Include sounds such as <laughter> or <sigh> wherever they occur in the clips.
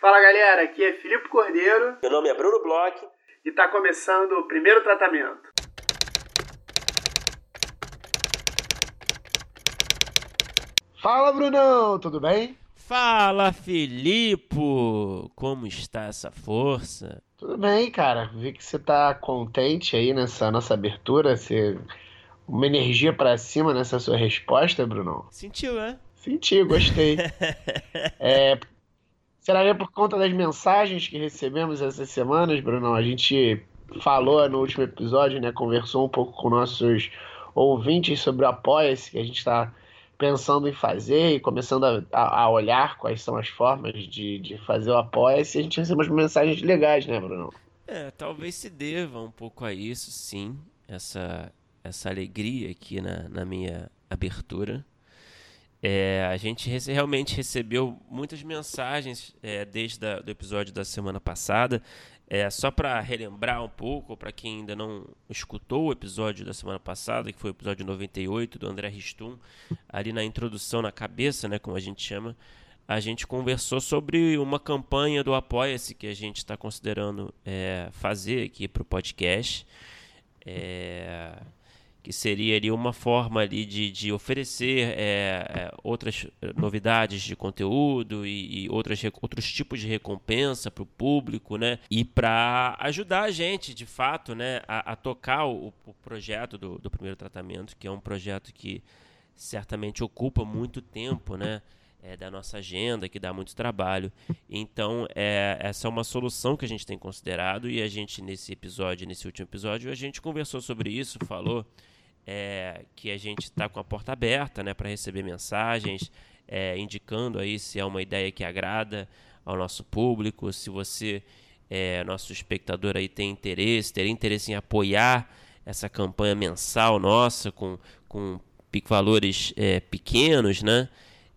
Fala galera, aqui é Filipe Cordeiro. Meu nome é Bruno Bloch. E está começando o primeiro tratamento. Fala Brunão, tudo bem? Fala Filipe, como está essa força? Tudo bem, cara. Vi que você tá contente aí nessa nossa abertura, você uma energia para cima nessa sua resposta, Bruno. Sentiu, né? Senti, gostei. <laughs> é, Será que é por conta das mensagens que recebemos essas semanas, Bruno? A gente falou no último episódio, né? Conversou um pouco com nossos ouvintes sobre o Apoia-se, que a gente está pensando em fazer e começando a, a, olhar quais são as formas de, de fazer o Apoia-se. A gente recebe umas mensagens legais, né, Bruno? É, talvez se deva um pouco a isso, sim. Essa, essa alegria aqui na, na minha abertura. É, a gente rece realmente recebeu muitas mensagens é, desde o episódio da semana passada. É, só para relembrar um pouco, para quem ainda não escutou o episódio da semana passada, que foi o episódio 98 do André Ristum, ali na introdução, na cabeça, né, como a gente chama, a gente conversou sobre uma campanha do Apoia-se que a gente está considerando é, fazer aqui para o podcast. É, que seria ali uma forma ali de, de oferecer é, é, outras novidades de conteúdo e, e outras, outros tipos de recompensa para o público, né? E para ajudar a gente, de fato, né, a, a tocar o, o projeto do, do, primeiro tratamento, que é um projeto que certamente ocupa muito tempo, né? É, da nossa agenda, que dá muito trabalho. Então, é, essa é uma solução que a gente tem considerado e a gente, nesse episódio, nesse último episódio, a gente conversou sobre isso, falou é, que a gente está com a porta aberta né, para receber mensagens, é, indicando aí se é uma ideia que agrada ao nosso público, se você, é, nosso espectador aí tem interesse, ter interesse em apoiar essa campanha mensal nossa com, com valores é, pequenos, né?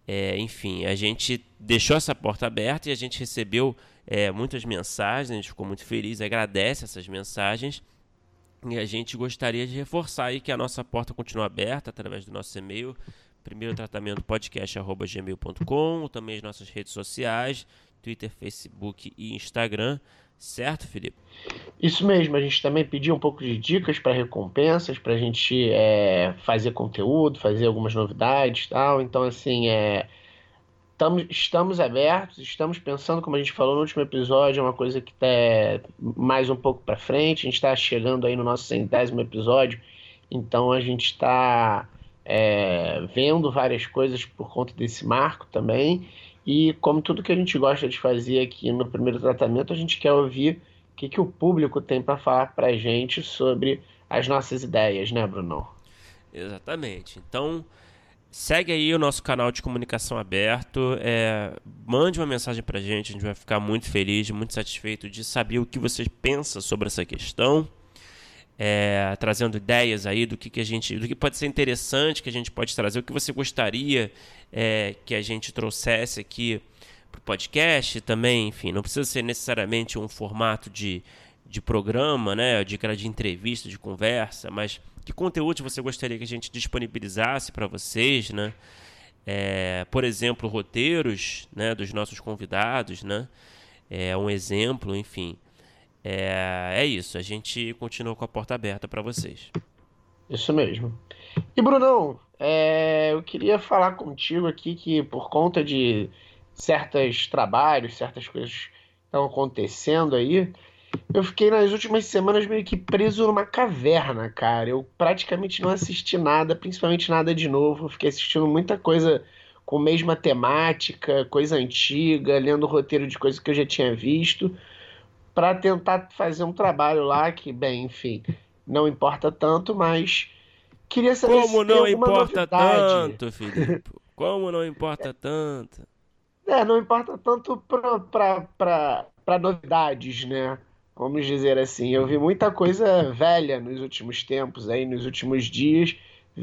É, enfim, a gente deixou essa porta aberta e a gente recebeu é, muitas mensagens, a gente ficou muito feliz, agradece essas mensagens e a gente gostaria de reforçar aí que a nossa porta continua aberta através do nosso e-mail, primeiro tratamento podcast@gmail.com, também as nossas redes sociais, Twitter, Facebook e Instagram. Certo, Felipe? Isso mesmo, a gente também pediu um pouco de dicas para recompensas, para a gente é, fazer conteúdo, fazer algumas novidades tal. Então, assim, é, estamos, estamos abertos, estamos pensando, como a gente falou no último episódio, é uma coisa que está mais um pouco para frente. A gente está chegando aí no nosso centésimo episódio, então a gente está é, vendo várias coisas por conta desse marco também. E como tudo que a gente gosta de fazer aqui no primeiro tratamento, a gente quer ouvir o que, que o público tem para falar para a gente sobre as nossas ideias, né, Bruno? Exatamente. Então, Segue aí o nosso canal de comunicação aberto. É, mande uma mensagem pra gente, a gente vai ficar muito feliz, muito satisfeito de saber o que você pensa sobre essa questão. É, trazendo ideias aí do que, que a gente. do que pode ser interessante que a gente pode trazer, o que você gostaria é, que a gente trouxesse aqui pro podcast também, enfim, não precisa ser necessariamente um formato de, de programa, né? De, de entrevista, de conversa, mas que conteúdo você gostaria que a gente disponibilizasse para vocês, né? É, por exemplo, roteiros né, dos nossos convidados, né? É um exemplo, enfim. É, é isso, a gente continua com a porta aberta para vocês. Isso mesmo. E Brunão, é, eu queria falar contigo aqui que por conta de certos trabalhos, certas coisas que estão acontecendo aí, eu fiquei nas últimas semanas meio que preso numa caverna, cara. Eu praticamente não assisti nada, principalmente nada de novo. Eu fiquei assistindo muita coisa com mesma temática, coisa antiga, lendo roteiro de coisas que eu já tinha visto, para tentar fazer um trabalho lá que, bem, enfim, não importa tanto, mas queria saber Como se não importa novidade. tanto, Felipe? <laughs> Como não importa tanto? É, não importa tanto para novidades, né? Vamos dizer assim. Eu vi muita coisa velha nos últimos tempos, aí, nos últimos dias.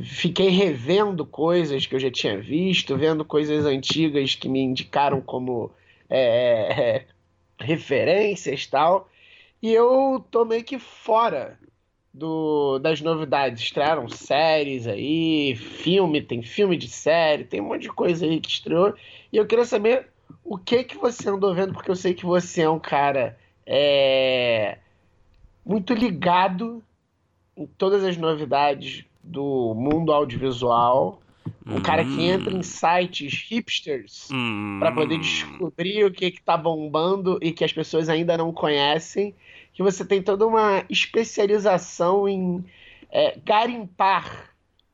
Fiquei revendo coisas que eu já tinha visto, vendo coisas antigas que me indicaram como é, é, é referências tal. E eu tô meio que fora do, das novidades. Estrearam séries aí, filme, tem filme de série, tem um monte de coisa aí que estreou. E eu queria saber o que que você andou vendo, porque eu sei que você é um cara é, muito ligado em todas as novidades do mundo audiovisual. Um hum. cara que entra em sites hipsters hum. para poder descobrir o que, que tá bombando e que as pessoas ainda não conhecem. Que você tem toda uma especialização em é, garimpar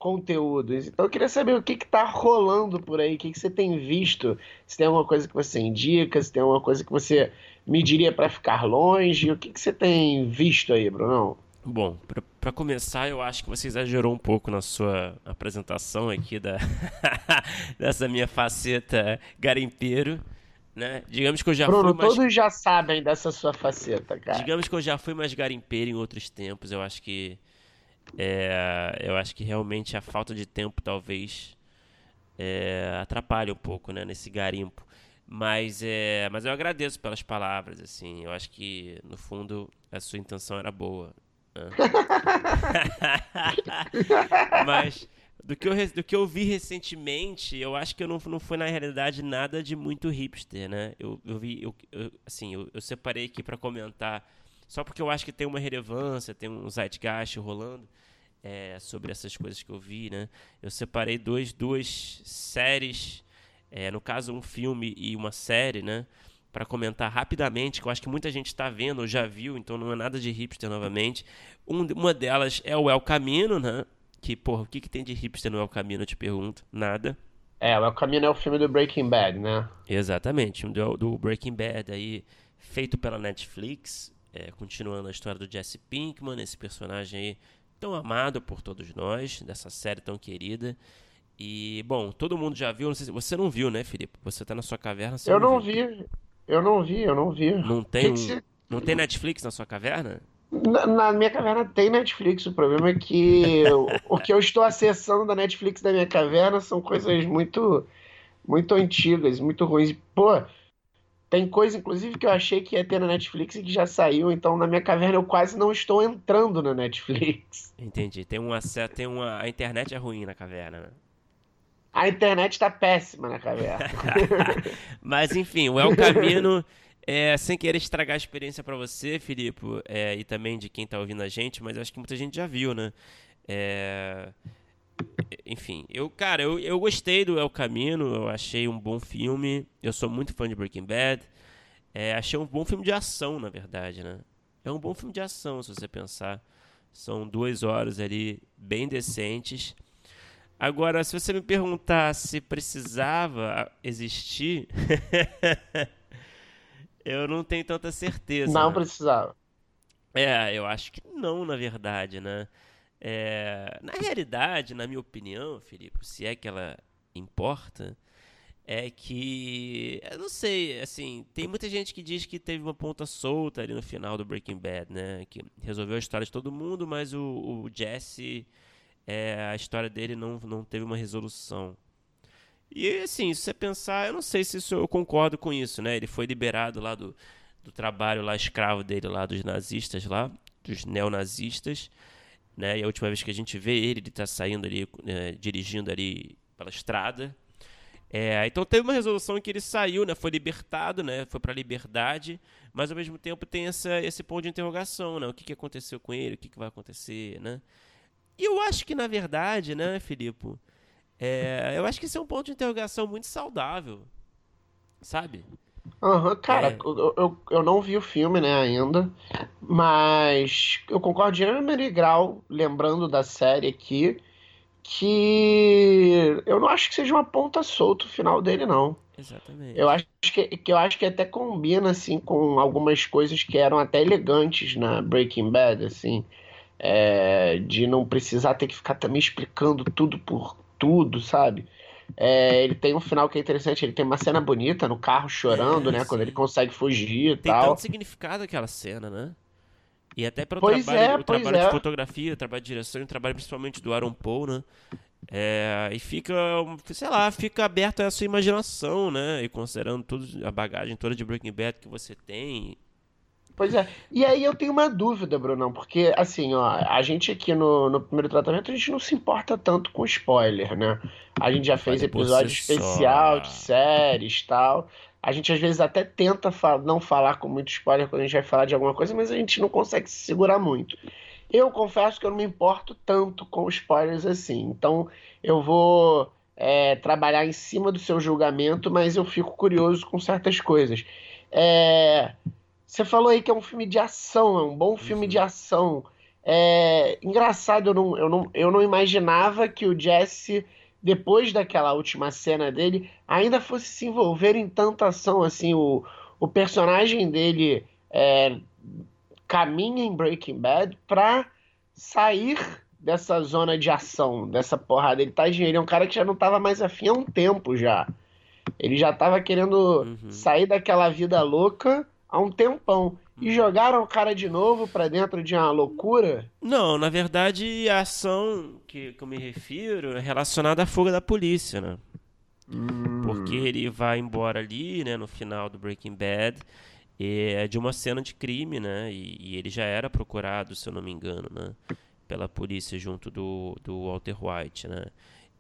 conteúdos. Então eu queria saber o que está rolando por aí, o que, que você tem visto, se tem alguma coisa que você indica, se tem alguma coisa que você me diria para ficar longe, o que, que você tem visto aí, Brunão? Bom, para começar, eu acho que você exagerou um pouco na sua apresentação aqui da <laughs> dessa minha faceta garimpeiro, né? Digamos que eu já Bruno, fui mais... todos já sabem dessa sua faceta, cara. Digamos que eu já fui mais garimpeiro em outros tempos, eu acho que é, eu acho que realmente a falta de tempo talvez é, atrapalhe um pouco né, nesse garimpo. Mas, é, mas eu agradeço pelas palavras, assim. Eu acho que, no fundo, a sua intenção era boa. Né? <laughs> mas do que, eu, do que eu vi recentemente, eu acho que eu não, não foi, na realidade, nada de muito hipster, né? Eu, eu vi, eu, eu assim, eu, eu separei aqui para comentar só porque eu acho que tem uma relevância, tem um zeitgeist rolando é, sobre essas coisas que eu vi, né? Eu separei dois, duas séries, é, no caso um filme e uma série, né? Para comentar rapidamente, que eu acho que muita gente está vendo ou já viu, então não é nada de hipster novamente. Um, uma delas é o El Camino, né? Que, porra, o que, que tem de hipster no El Camino, eu te pergunto? Nada. É, o El Camino é o filme do Breaking Bad, né? Exatamente, do, do Breaking Bad aí, feito pela Netflix, é, continuando a história do Jesse Pinkman, esse personagem aí tão amado por todos nós, dessa série tão querida. E, bom, todo mundo já viu, não sei se você não viu, né, Felipe? Você tá na sua caverna, Eu não, não vi. Eu não vi, eu não vi. Não tem, que que não tem Netflix na sua caverna? Na, na, minha caverna tem Netflix. O problema é que o, o que eu estou acessando da Netflix da minha caverna são coisas muito muito antigas, muito ruins. Pô, tem coisa, inclusive, que eu achei que ia ter na Netflix e que já saiu, então na minha caverna eu quase não estou entrando na Netflix. <laughs> Entendi. Tem uma, tem uma. A internet é ruim na caverna, né? A internet está péssima na caverna. <laughs> Mas enfim, o El Camino, é, sem querer estragar a experiência para você, Filipe, é, e também de quem está ouvindo a gente, mas acho que muita gente já viu, né? É, enfim, eu, cara, eu, eu gostei do El Camino, eu achei um bom filme. Eu sou muito fã de Breaking Bad. É, achei um bom filme de ação, na verdade, né? É um bom filme de ação, se você pensar. São duas horas ali bem decentes. Agora, se você me perguntar se precisava existir, <laughs> eu não tenho tanta certeza. Não né? precisava. É, eu acho que não, na verdade, né? É, na realidade, na minha opinião, Felipe, se é que ela importa, é que. Eu não sei, assim, tem muita gente que diz que teve uma ponta solta ali no final do Breaking Bad, né? Que resolveu a história de todo mundo, mas o, o Jesse, é, a história dele não, não teve uma resolução. E assim, se você pensar, eu não sei se isso, eu concordo com isso, né? Ele foi liberado lá do, do trabalho lá escravo dele lá dos nazistas lá, dos neonazistas né? E a última vez que a gente vê ele, ele está saindo ali, é, dirigindo ali pela estrada. É, então teve uma resolução em que ele saiu, né? Foi libertado, né? Foi para a liberdade, mas ao mesmo tempo tem essa, esse ponto de interrogação, né? O que, que aconteceu com ele? O que, que vai acontecer, né? E eu acho que na verdade, né, Filipe? É, eu acho que esse é um ponto de interrogação muito saudável, sabe? Aham, uhum, cara, é. eu, eu, eu não vi o filme, né, ainda, mas eu concordo de grau, lembrando da série aqui, que eu não acho que seja uma ponta solta o final dele, não. Exatamente. Eu acho que, que eu acho que até combina, assim, com algumas coisas que eram até elegantes na Breaking Bad, assim, é, de não precisar ter que ficar também explicando tudo por tudo, sabe? É, ele tem um final que é interessante, ele tem uma cena bonita no carro chorando, é, né? Sim. Quando ele consegue fugir e tem tal. Tem tanto significado aquela cena, né? E até para o pois trabalho, é, o trabalho de é. fotografia, o trabalho de direção, o trabalho principalmente do Aaron Paul, né? É, e fica, sei lá, fica aberto a sua imaginação, né? E considerando tudo, a bagagem toda de Breaking Bad que você tem, Pois é. E aí eu tenho uma dúvida, Brunão, porque assim, ó, a gente aqui no, no primeiro tratamento, a gente não se importa tanto com spoiler, né? A gente já fez episódio especial de séries e tal. a gente às vezes até tenta não falar com muito spoiler quando a gente vai falar de alguma coisa, mas a gente não consegue se segurar muito. Eu confesso que eu não me importo tanto com spoilers assim. Então eu vou é, trabalhar em cima do seu julgamento, mas eu fico curioso com certas coisas. É, você falou aí que é um filme de ação, é um bom filme uhum. de ação. É engraçado, eu não, eu, não, eu não imaginava que o Jesse, depois daquela última cena dele, ainda fosse se envolver em tanta ação. Assim, o, o personagem dele é, caminha em Breaking Bad pra sair dessa zona de ação, dessa porrada. Ele tá ele é um cara que já não tava mais afim há um tempo já. Ele já tava querendo uhum. sair daquela vida louca há um tempão. E jogaram o cara de novo para dentro de uma loucura? Não, na verdade a ação que, que eu me refiro é relacionada à fuga da polícia, né? Hum. Porque ele vai embora ali, né, no final do Breaking Bad, é de uma cena de crime, né? E, e, ele já era procurado, se eu não me engano, né? Pela polícia junto do, do Walter White, né?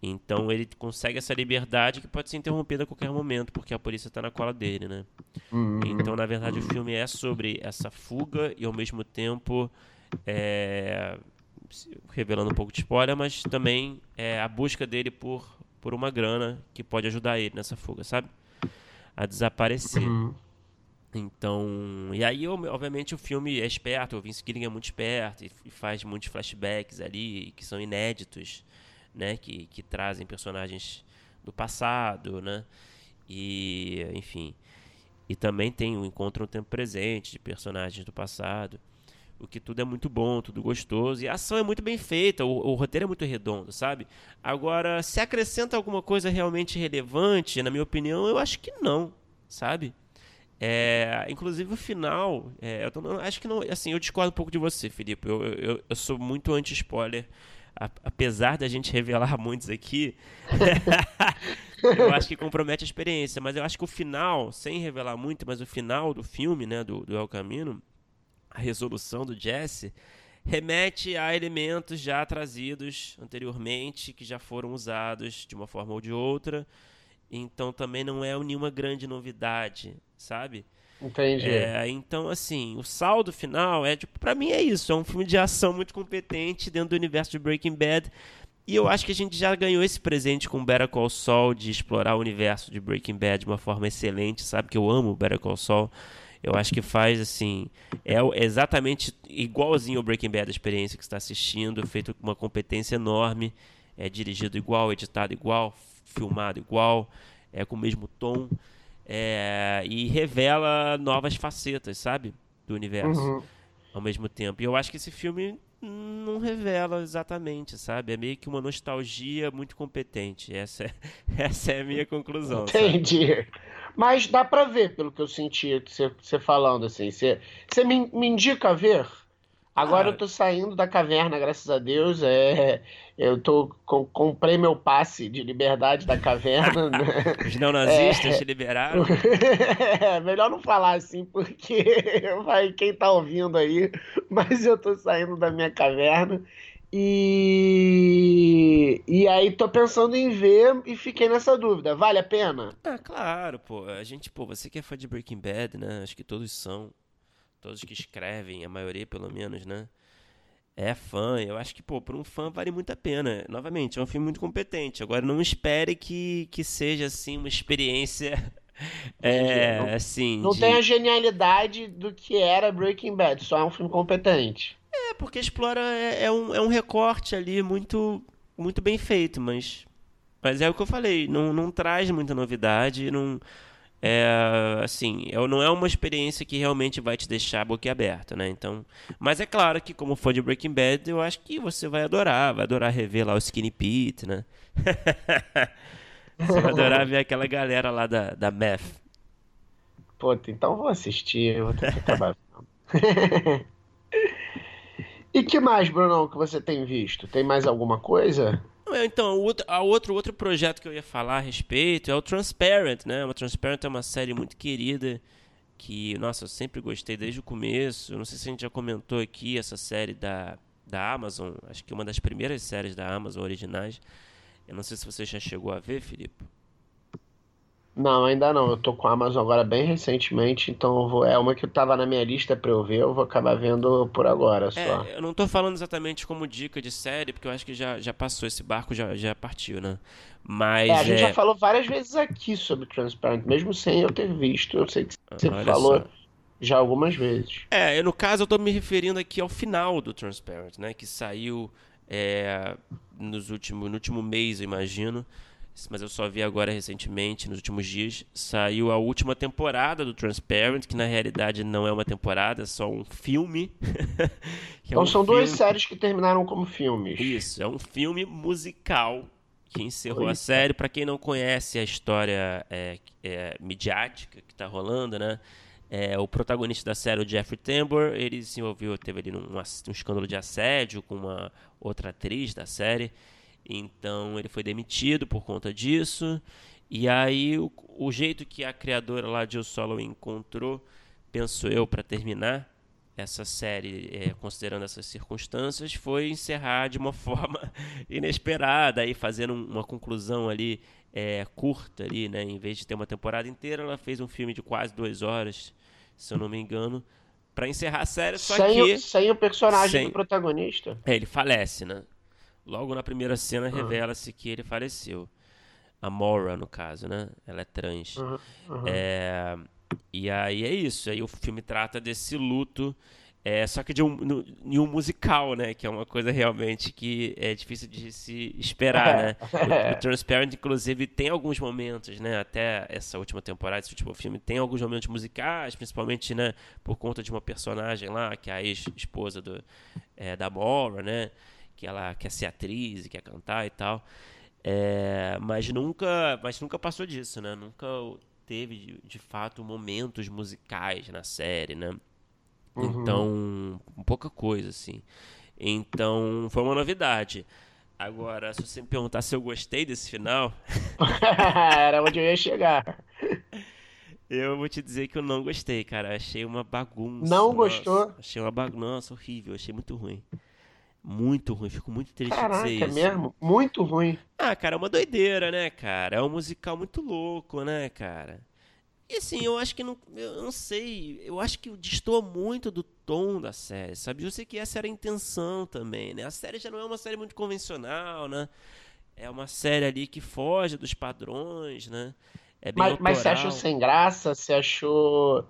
Então ele consegue essa liberdade que pode ser interrompida a qualquer momento, porque a polícia está na cola dele, né? Uhum. Então, na verdade, o filme é sobre essa fuga e ao mesmo tempo é, revelando um pouco de spoiler, mas também é a busca dele por, por uma grana que pode ajudar ele nessa fuga, sabe? A desaparecer. Uhum. Então, e aí, obviamente, o filme é esperto, o Vince Gilligan é muito esperto e, e faz muitos flashbacks ali que são inéditos né, que, que trazem personagens do passado, né? E, enfim, e também tem o encontro no tempo presente de personagens do passado. O que tudo é muito bom, tudo gostoso. E a ação é muito bem feita, o, o, roteiro é muito redondo, sabe? Agora, se acrescenta alguma coisa realmente relevante, na minha opinião, eu acho que não, sabe? É, inclusive o final, é, eu tô, acho que não. Assim, eu discordo um pouco de você, Felipe. Eu, eu, eu sou muito anti-spoiler apesar da gente revelar <laughs> muitos aqui, <laughs> eu acho que compromete a experiência. Mas eu acho que o final, sem revelar muito, mas o final do filme, né, do, do El Camino, a resolução do Jesse, remete a elementos já trazidos anteriormente, que já foram usados de uma forma ou de outra. Então também não é nenhuma grande novidade, sabe? Entendi. É, então, assim, o saldo final é, tipo, pra mim é isso. É um filme de ação muito competente dentro do universo de Breaking Bad. E eu acho que a gente já ganhou esse presente com Better Call Saul de explorar o universo de Breaking Bad de uma forma excelente. Sabe que eu amo Better Call Saul. Eu acho que faz, assim, é exatamente igualzinho ao Breaking Bad a experiência que está assistindo, feito com uma competência enorme. É dirigido igual, editado igual, filmado igual, é com o mesmo tom. É, e revela novas facetas, sabe? Do universo uhum. ao mesmo tempo. E eu acho que esse filme não revela exatamente, sabe? É meio que uma nostalgia muito competente. Essa é, <laughs> essa é a minha conclusão. Entendi. Sabe? Mas dá pra ver, pelo que eu senti você falando, assim. Você me, me indica ver? Agora ah. eu tô saindo da caverna, graças a Deus. É, eu tô com, comprei meu passe de liberdade da caverna. <laughs> né? Os neonazistas é, te liberaram? É, <laughs> melhor não falar assim, porque <laughs> vai quem tá ouvindo aí, mas eu tô saindo da minha caverna. E, e aí tô pensando em ver e fiquei nessa dúvida. Vale a pena? Ah, claro, pô. A gente, pô, você que é fã de Breaking Bad, né? Acho que todos são todos que escrevem, a maioria pelo menos, né? É fã, eu acho que, pô, por um fã vale muito a pena. Novamente, é um filme muito competente. Agora, não espere que, que seja, assim, uma experiência. <laughs> É, não, assim. Não de... tem a genialidade do que era Breaking Bad, só é um filme competente. É, porque explora. É, é, um, é um recorte ali muito, muito bem feito, mas. Mas é o que eu falei, não, não traz muita novidade, não é, assim, não é uma experiência que realmente vai te deixar boquiaberta, né? Então, mas é claro que como fã de Breaking Bad, eu acho que você vai adorar, vai adorar rever lá o Skinny Pete, né? <laughs> você vai adorar ver aquela galera lá da, da Meth. Pô, então vou assistir, vou ter que acabar. <laughs> e que mais, Brunão, que você tem visto? Tem mais alguma coisa? Então, o outro, outro, outro projeto que eu ia falar a respeito é o Transparent, né? O Transparent é uma série muito querida que, nossa, eu sempre gostei desde o começo. Não sei se a gente já comentou aqui essa série da, da Amazon, acho que uma das primeiras séries da Amazon originais. Eu não sei se você já chegou a ver, Filipe. Não, ainda não. Eu tô com a Amazon agora bem recentemente, então eu vou, é uma que tava na minha lista pra eu ver, eu vou acabar vendo por agora só. É, eu não tô falando exatamente como dica de série, porque eu acho que já, já passou, esse barco já, já partiu, né? Mas. É, a gente é... já falou várias vezes aqui sobre Transparent, mesmo sem eu ter visto. Eu sei que você Olha falou só. já algumas vezes. É, eu, no caso eu tô me referindo aqui ao final do Transparent, né? Que saiu é, nos último, no último mês, eu imagino. Mas eu só vi agora recentemente, nos últimos dias. Saiu a última temporada do Transparent, que na realidade não é uma temporada, é só um filme. <laughs> É Então um são duas filme- séries que terminaram como filmes. Isso, é um filme musical que encerrou a Eita. série. Pra quem não conhece a história é, é, midiática que tá rolando, né? É, o protagonista da série, o Jeffrey Tambor, ele se envolveu, teve ali ass- um escândalo de assédio com uma outra atriz da série. Então ele foi demitido por conta disso. E aí o, o jeito que a criadora lá, Jill Solo, encontrou, penso eu, para terminar essa série, é, considerando essas circunstâncias, foi encerrar de uma <laughs> forma inesperada, aí fazendo um- uma conclusão ali é, curta ali, né? Em vez de ter uma temporada inteira, ela fez um filme de quase duas horas, se eu não me engano, para encerrar a série. Só sem, que o, sem o personagem Sem. do protagonista. é, ele falece, né? Logo na primeira cena revela-se que ele faleceu. A Mora, no caso, né? Ela é trans. Uhum, uhum. É, e aí é isso. Aí o filme trata desse luto, é, só que de um, no- em um musical, né? Que é uma coisa realmente que é difícil de se esperar, né? <laughs> O, o Transparent, inclusive, tem alguns momentos, né? Até essa última temporada, esse último filme, tem alguns momentos musicais, principalmente, né? Por conta de uma personagem lá, que é a ex-esposa do, é, da Mora, né? Que ela quer ser atriz e quer cantar e tal. É, mas nunca, mas nunca passou disso, né? Nunca teve de, de fato momentos musicais na série, né? Uhum. Então, pouca coisa assim. Então, foi uma novidade. Agora, se você me perguntar se eu gostei desse final, <laughs> Era onde eu ia chegar. eu vou te dizer que eu não gostei, cara. Achei uma bagunça. Não Nossa, gostou? Achei uma bagunça horrível, achei muito ruim. Muito ruim, fico muito triste de Caraca, dizer é isso. mesmo? Muito ruim. Ah, cara, é uma doideira, né, cara? É um musical muito louco, né, cara? E assim, eu acho que não. Eu não sei. Eu acho que destoa muito do tom da série, sabe? Eu sei que essa era a intenção também, né? A série já não é uma série muito convencional, né? É uma série ali que foge dos padrões, né? É bem Mas, mas você achou sem graça? Você achou.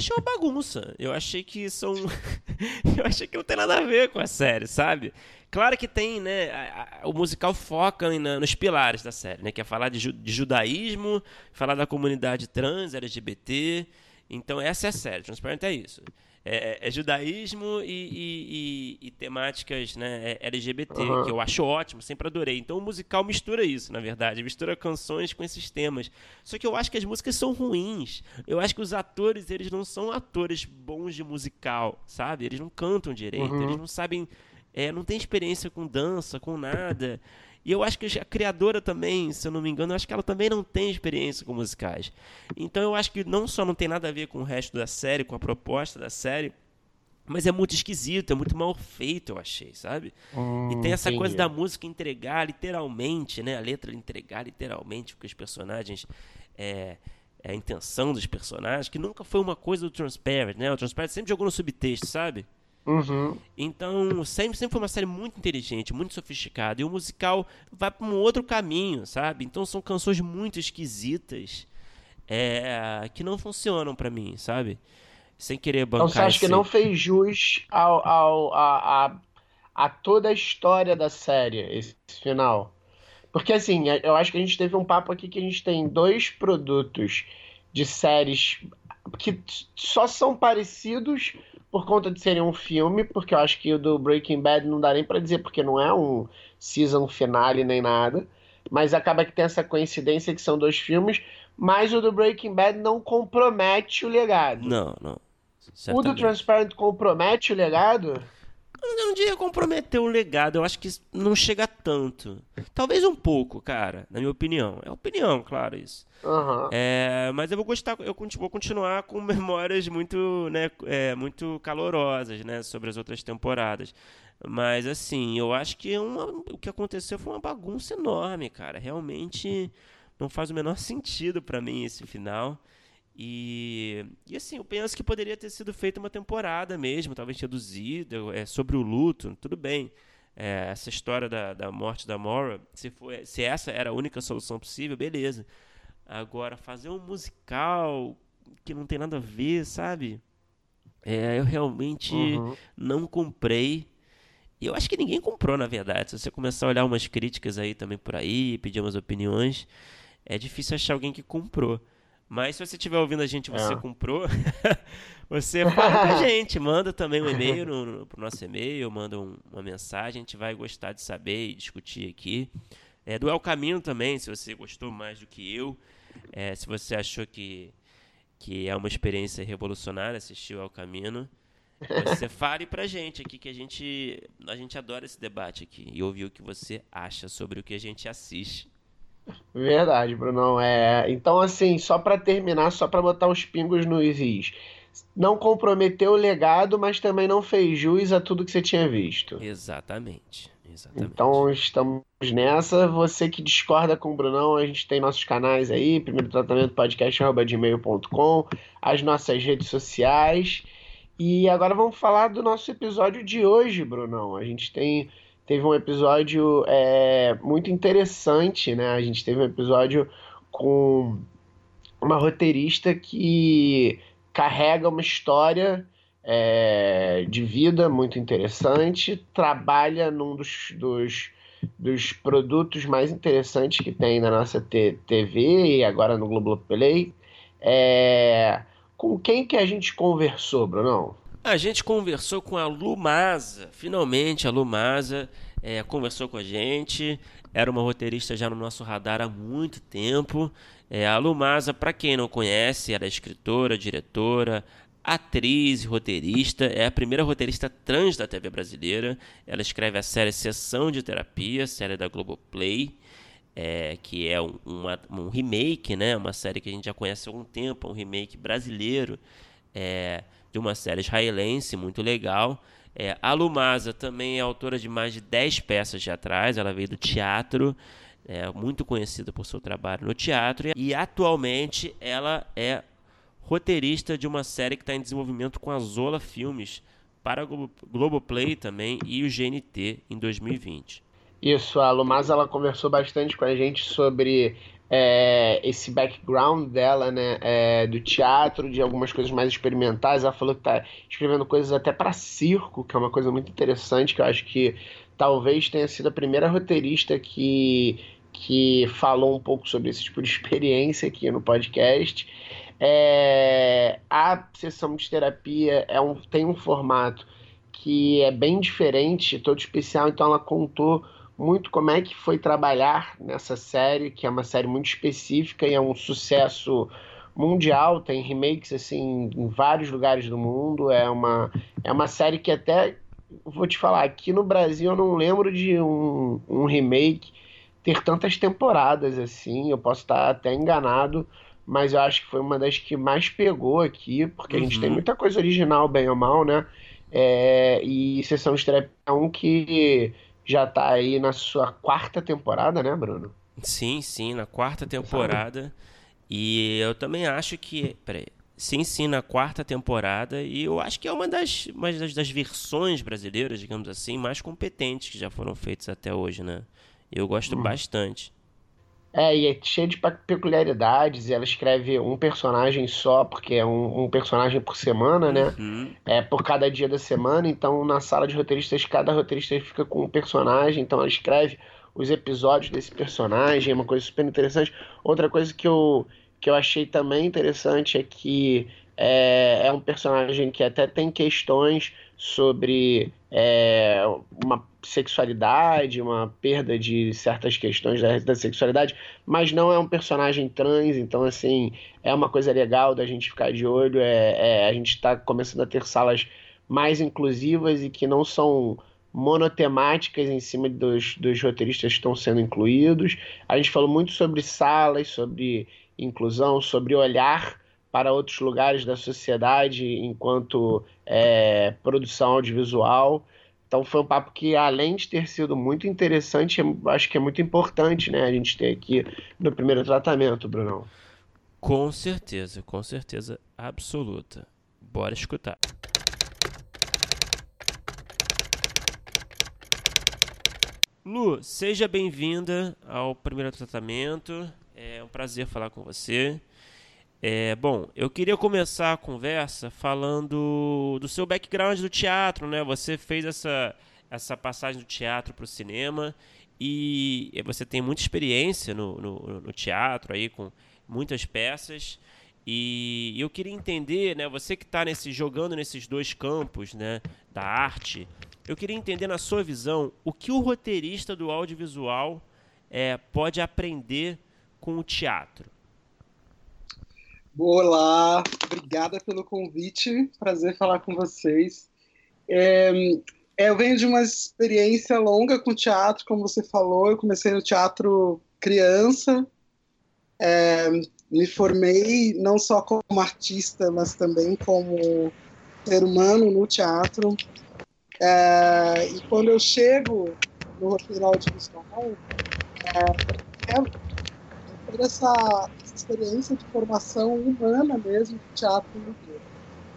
Achei uma bagunça. Eu achei que são. <laughs> eu achei que não tem nada a ver com a série, sabe? Claro que tem, né? a- a- o musical foca na- nos pilares da série, né? Que é falar de, ju- de judaísmo, falar da comunidade trans, LGBT. Então, essa é a série. Transparent é isso. É, é judaísmo e, e- e- e temáticas né, é, LGBT, Aham. que eu acho ótimo, sempre adorei. Então o musical mistura isso, na verdade, mistura canções com esses temas. Só que eu acho que as músicas são ruins. Eu acho que os atores, eles não são atores bons de musical, sabe? Eles não cantam direito, Uhum. eles não sabem, é, não têm experiência com dança, com nada. E eu acho que a criadora também, se eu não me engano, eu acho que ela também não tem experiência com musicais. Então eu acho que não só não tem nada a ver com o resto da série, com a proposta da série, mas é muito esquisito, é muito mal feito, eu achei, sabe? Hum, E tem essa coisa entendi. da música entregar literalmente, né? A letra entregar literalmente o que os personagens. É, é a intenção dos personagens, que nunca foi uma coisa do Transparent, né? O Transparent sempre jogou no subtexto, sabe? Uhum. Então, sempre, sempre foi uma série muito inteligente, muito sofisticada. E o musical vai para um outro caminho, sabe? Então, são canções muito esquisitas é, que não funcionam para mim, sabe? Sem querer bancar Então você acha que esse- não fez jus ao, ao, a, a, a toda a história da série, esse final? Porque assim, eu acho que a gente teve um papo aqui que a gente tem dois produtos de séries que só são parecidos por conta de serem um filme, porque eu acho que o do Breaking Bad não dá nem pra dizer, porque não é um season finale nem nada, mas acaba que tem essa coincidência que são dois filmes, mas o do Breaking Bad não compromete o legado. Não, não. O do. Transparent compromete o legado? Eu não diria comprometer o legado, eu acho que não chega tanto. Talvez um pouco, cara, na minha opinião. É opinião, claro, isso. Aham. É, mas eu vou gostar, eu vou continuar com <laughs> memórias muito, né, é, muito calorosas, né, sobre as outras temporadas. Mas assim, eu acho que uma- o que aconteceu foi uma bagunça enorme, cara. Realmente não faz o menor <laughs> sentido para mim esse final. E, e assim, eu penso que poderia ter sido feita uma temporada mesmo, talvez reduzida, é, sobre o luto, tudo bem. É, essa história da, da morte da Mora, se, for, se essa era a única solução possível, beleza. Agora, fazer um musical que não tem nada a ver, sabe? É, eu realmente uhum. não comprei. E eu acho que ninguém comprou, na verdade. Se você começar a olhar umas críticas aí também por aí, pedir umas opiniões, é difícil achar alguém que comprou. Mas se você estiver ouvindo a gente você é. comprou, <laughs> você fala com a <laughs> gente, manda também um e-mail no, no, pro nosso e-mail, manda um, uma mensagem, a gente vai gostar de saber e discutir aqui. É, do El Caminho também, se você gostou mais do que eu, é, se você achou que, que é uma experiência revolucionária assistir o El Caminho, você <laughs> fale pra gente aqui que a gente, a gente adora esse debate aqui e ouvir o que você acha sobre o que a gente assiste. Verdade, Brunão. É, então, assim, só para terminar, só para botar os pingos nos is. Não comprometeu o legado, mas também não fez jus a tudo que você tinha visto. Exatamente. Exatamente. Então estamos nessa. Você que discorda com o Brunão, a gente tem nossos canais aí, primeiro tratamento podcast@gmail.com, as nossas redes sociais. E agora vamos falar do nosso episódio de hoje, Brunão. A gente tem teve um episódio é, muito interessante, né? A gente teve um episódio com uma roteirista que carrega uma história é, de vida muito interessante, trabalha num dos, dos, dos, produtos mais interessantes que tem na nossa TV e agora no Globoplay. É, com quem que a gente conversou, Bruno? A gente conversou com a Lumasa. Finalmente a Lumasa é, conversou com a gente. Era uma roteirista já no nosso radar há muito tempo. É, a Lumasa, para quem não conhece, era é escritora, diretora, atriz, roteirista. É a primeira roteirista trans da TV brasileira. Ela escreve a série Sessão de Terapia, série da Globoplay. É, que é um, uma, um remake, né? Uma série que a gente já conhece há algum tempo, um remake brasileiro. É, de uma série israelense muito legal. É, a Lumasa também é autora de mais de 10 peças teatrais, ela veio do teatro, é muito conhecida por seu trabalho no teatro, e atualmente ela é roteirista de uma série que está em desenvolvimento com a Zola Filmes para a Globoplay também e o GNT em 2020. Isso, a Lumasa ela conversou bastante com a gente sobre é, esse background dela, né, é, do teatro, de algumas coisas mais experimentais. Ela falou que está escrevendo coisas até para circo, que é uma coisa muito interessante, que eu acho que talvez tenha sido a primeira roteirista que, que falou um pouco sobre esse tipo de experiência aqui no podcast. É, a sessão de terapia é um, tem um formato que é bem diferente, todo especial, então ela contou muito como é que foi trabalhar nessa série, que é uma série muito específica e é um sucesso mundial, tem remakes assim em vários lugares do mundo, é uma, é uma série que até vou te falar, aqui no Brasil eu não lembro de um, um remake ter tantas temporadas assim, eu posso estar até enganado, mas eu acho que foi uma das que mais pegou aqui, porque uhum. a gente tem uhum. muita coisa original, bem ou mal, né? É, e Sessão Estreia é um que já tá aí na sua quarta temporada, né, Bruno? Sim, sim, na quarta temporada. E eu também acho que. Peraí. Sim, sim, na quarta temporada. E eu acho que é uma das, uma das, das versões brasileiras, digamos assim, mais competentes que já foram feitas até hoje, né? Eu gosto hum. bastante. É, e é cheio de peculiaridades, e ela escreve um personagem só, porque é um, um personagem por semana, né? Uhum. É por cada dia da semana, então na sala de roteiristas, cada roteirista fica com um personagem, então ela escreve os episódios desse personagem, é uma coisa super interessante. Outra coisa que eu, que eu achei também interessante é que é, é um personagem que até tem questões sobre é, uma sexualidade, uma perda de certas questões da, da, sexualidade, mas não é um personagem trans, então assim é uma coisa legal da gente ficar de olho. É, é a gente está começando a ter salas mais inclusivas e que não são monotemáticas em cima dos, dos roteiristas que estão sendo incluídos. A gente falou muito sobre salas, sobre inclusão, sobre olhar para outros lugares da sociedade enquanto é, produção audiovisual. Então foi um papo que, além de ter sido muito interessante, acho que é muito importante, né, a gente ter aqui no primeiro tratamento, Brunão. Com certeza, com certeza absoluta. Bora escutar. Lu, seja bem-vinda ao primeiro tratamento. É um prazer falar com você. É, bom, eu queria começar a conversa falando do seu background do teatro, né? Você fez essa, essa passagem do teatro para o cinema e você tem muita experiência no, no, no, teatro aí com muitas peças e eu queria entender, né? Você que está nesse jogando nesses dois campos, né? Da arte, eu queria entender na sua visão o que o roteirista do audiovisual é, pode aprender com o teatro. Olá, obrigada pelo convite, prazer falar com vocês. É, eu venho de uma experiência longa com teatro, como você falou, eu comecei no teatro criança, é, me formei não só como artista, mas também como ser humano no teatro. É, e quando eu chego no roteiro audiovisual, é, é toda essa experiência de formação humana mesmo do teatro inteiro.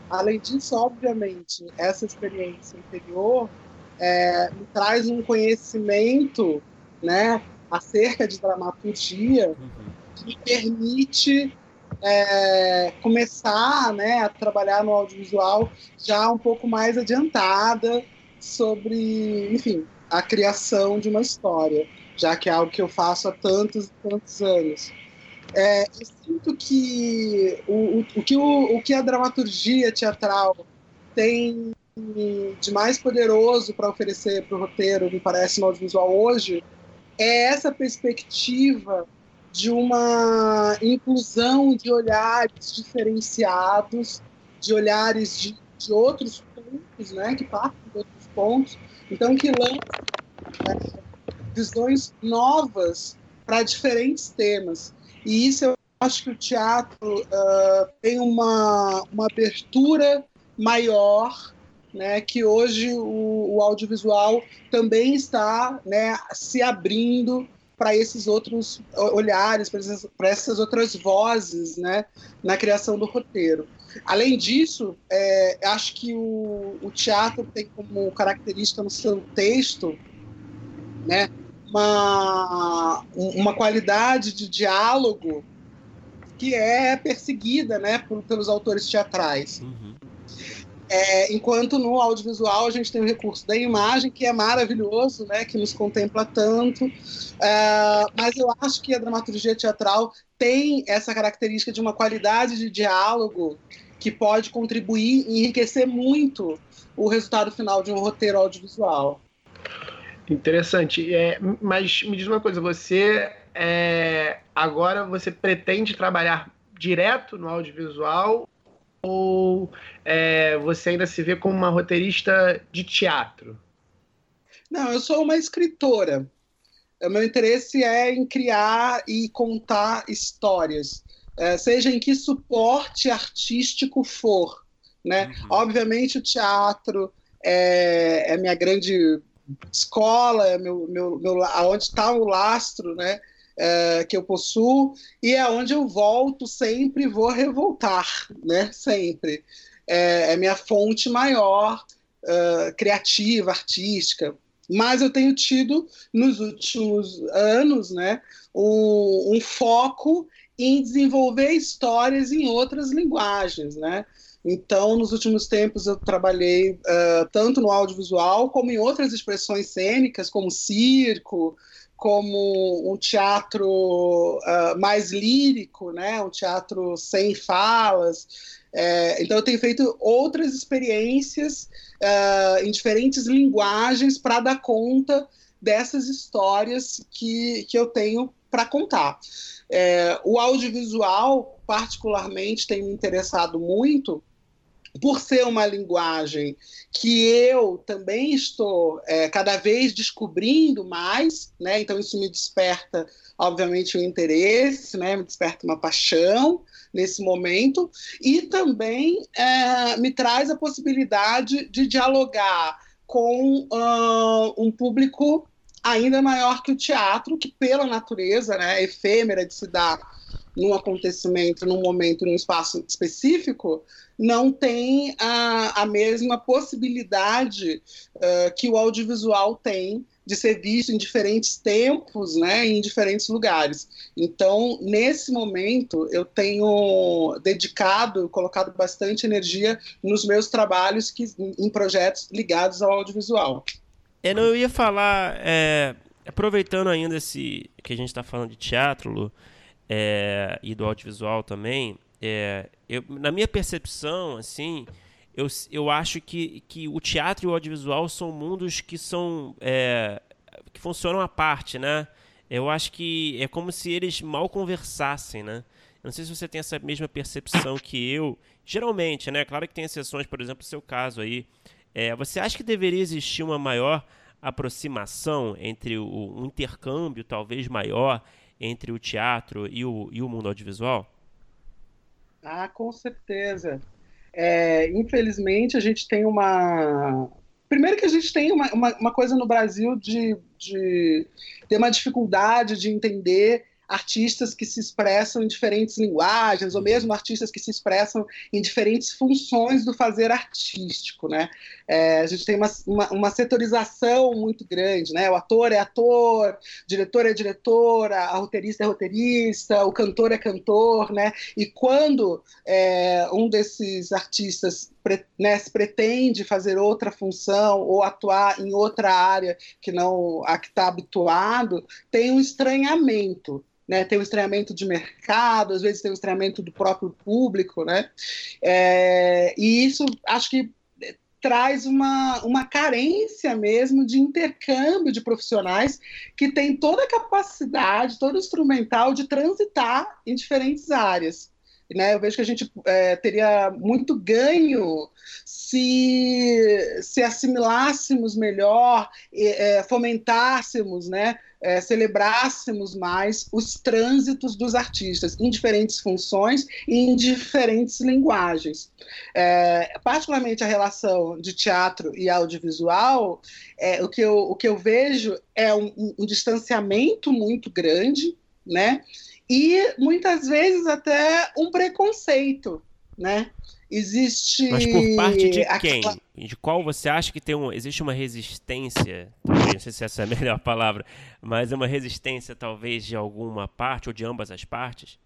Além disso, obviamente, essa experiência anterior é, me traz um conhecimento né, acerca de dramaturgia que me permite é, começar né, a trabalhar no audiovisual já um pouco mais adiantada sobre, enfim, a criação de uma história, já que é algo que eu faço há tantos tantos anos. É, eu sinto que o, o, o, que o, o que a dramaturgia teatral tem de mais poderoso para oferecer para o roteiro, me parece, no audiovisual hoje, é essa perspectiva de uma inclusão de olhares diferenciados, de olhares de, de outros pontos, né, que partem de outros pontos, então que lançam né, visões novas para diferentes temas. E isso eu acho que o teatro uh, tem uma, uma abertura maior, né, que hoje o, o audiovisual também está né, se abrindo para esses outros olhares, para essas, essas, outras vozes né, na criação do roteiro. Além disso, é, acho que o, o, teatro tem como característica no seu texto né, uma, uma qualidade de diálogo que é perseguida né, por, pelos autores teatrais. Uhum. É, enquanto no audiovisual a gente tem o recurso da imagem, que é maravilhoso, né, que nos contempla tanto, é, mas eu acho que a dramaturgia teatral tem essa característica de uma qualidade de diálogo que pode contribuir e enriquecer muito o resultado final de um roteiro audiovisual. Interessante. É, mas me diz uma coisa, você é, agora você pretende trabalhar direto no audiovisual ou é, você ainda se vê como uma roteirista de teatro? Não, eu sou uma escritora. O meu interesse é em criar e contar histórias, é, seja em que suporte artístico for. Né? Uhum. Obviamente, o teatro é, é minha grande escola, meu, meu, meu, onde está o lastro né, é, que eu possuo, e é onde eu volto sempre vou revoltar, né, sempre. É, é minha fonte maior, uh, criativa, artística. Mas eu tenho tido, nos últimos anos, né, um, um foco em desenvolver histórias em outras linguagens, né? Então, nos últimos tempos, eu trabalhei uh, tanto no audiovisual como em outras expressões cênicas, como circo, como um teatro uh, mais lírico, né? um teatro sem falas. É, então, eu tenho feito outras experiências uh, em diferentes linguagens para dar conta dessas histórias que, que eu tenho para contar. É, o audiovisual, particularmente, tem me interessado muito por ser uma linguagem que eu também estou é, cada vez descobrindo mais, né? Então isso me desperta, obviamente, um interesse, né? Me desperta uma paixão nesse momento e também é, me traz a possibilidade de dialogar com uh, um público ainda maior que o teatro, que pela natureza, né, efêmera de se dar num acontecimento, num momento, num espaço específico, não tem a, a mesma possibilidade uh, que o audiovisual tem de ser visto em diferentes tempos, né, em diferentes lugares. Então, nesse momento, eu tenho dedicado, colocado bastante energia nos meus trabalhos que, em projetos ligados ao audiovisual. É, não, eu ia falar, é, aproveitando ainda esse que a gente está falando de teatro, Lu, é, e do audiovisual também, é, eu, na minha percepção, assim, eu, eu acho que, que o teatro e o audiovisual são mundos que são é, que funcionam à parte, né? Eu acho que é como se eles mal conversassem, né? Eu não sei se você tem essa mesma percepção que eu. Geralmente, né? Claro que tem exceções, por exemplo, o seu caso aí. É, você acha que deveria existir uma maior aproximação entre o, um intercâmbio talvez maior entre o teatro e o, e o mundo audiovisual? Ah, com certeza. É, infelizmente, a gente tem uma. Primeiro que a gente tem uma, uma, uma coisa no Brasil de, de ter uma dificuldade de entender artistas que se expressam em diferentes linguagens, ou mesmo artistas que se expressam em diferentes funções do fazer artístico, né? É, a gente tem uma, uma, uma, setorização muito grande, né? O ator é ator, o diretor é diretora, a roteirista é roteirista, o cantor é cantor, né? E quando é, um desses artistas né, se pretende fazer outra função ou atuar em outra área que não a que está habituado, tem um estranhamento né, tem o estranhamento de mercado, às vezes tem o estranhamento do próprio público, né? É, e isso acho que traz uma, uma carência mesmo de intercâmbio de profissionais que tem toda a capacidade, todo o instrumental de transitar em diferentes áreas. Né? Eu vejo que a gente é, teria muito ganho se, se assimilássemos melhor, é, fomentássemos, né? É, celebrássemos mais os trânsitos dos artistas em diferentes funções e em diferentes linguagens. É, particularmente a relação de teatro e audiovisual, é, o, que eu, o que eu vejo é um, um distanciamento muito grande, né? E muitas vezes até um preconceito, né? Existe. Mas por parte de quem? De qual você acha que tem um, existe uma resistência? Talvez, não sei se essa é a melhor palavra, mas é uma resistência talvez de alguma parte ou de ambas as partes?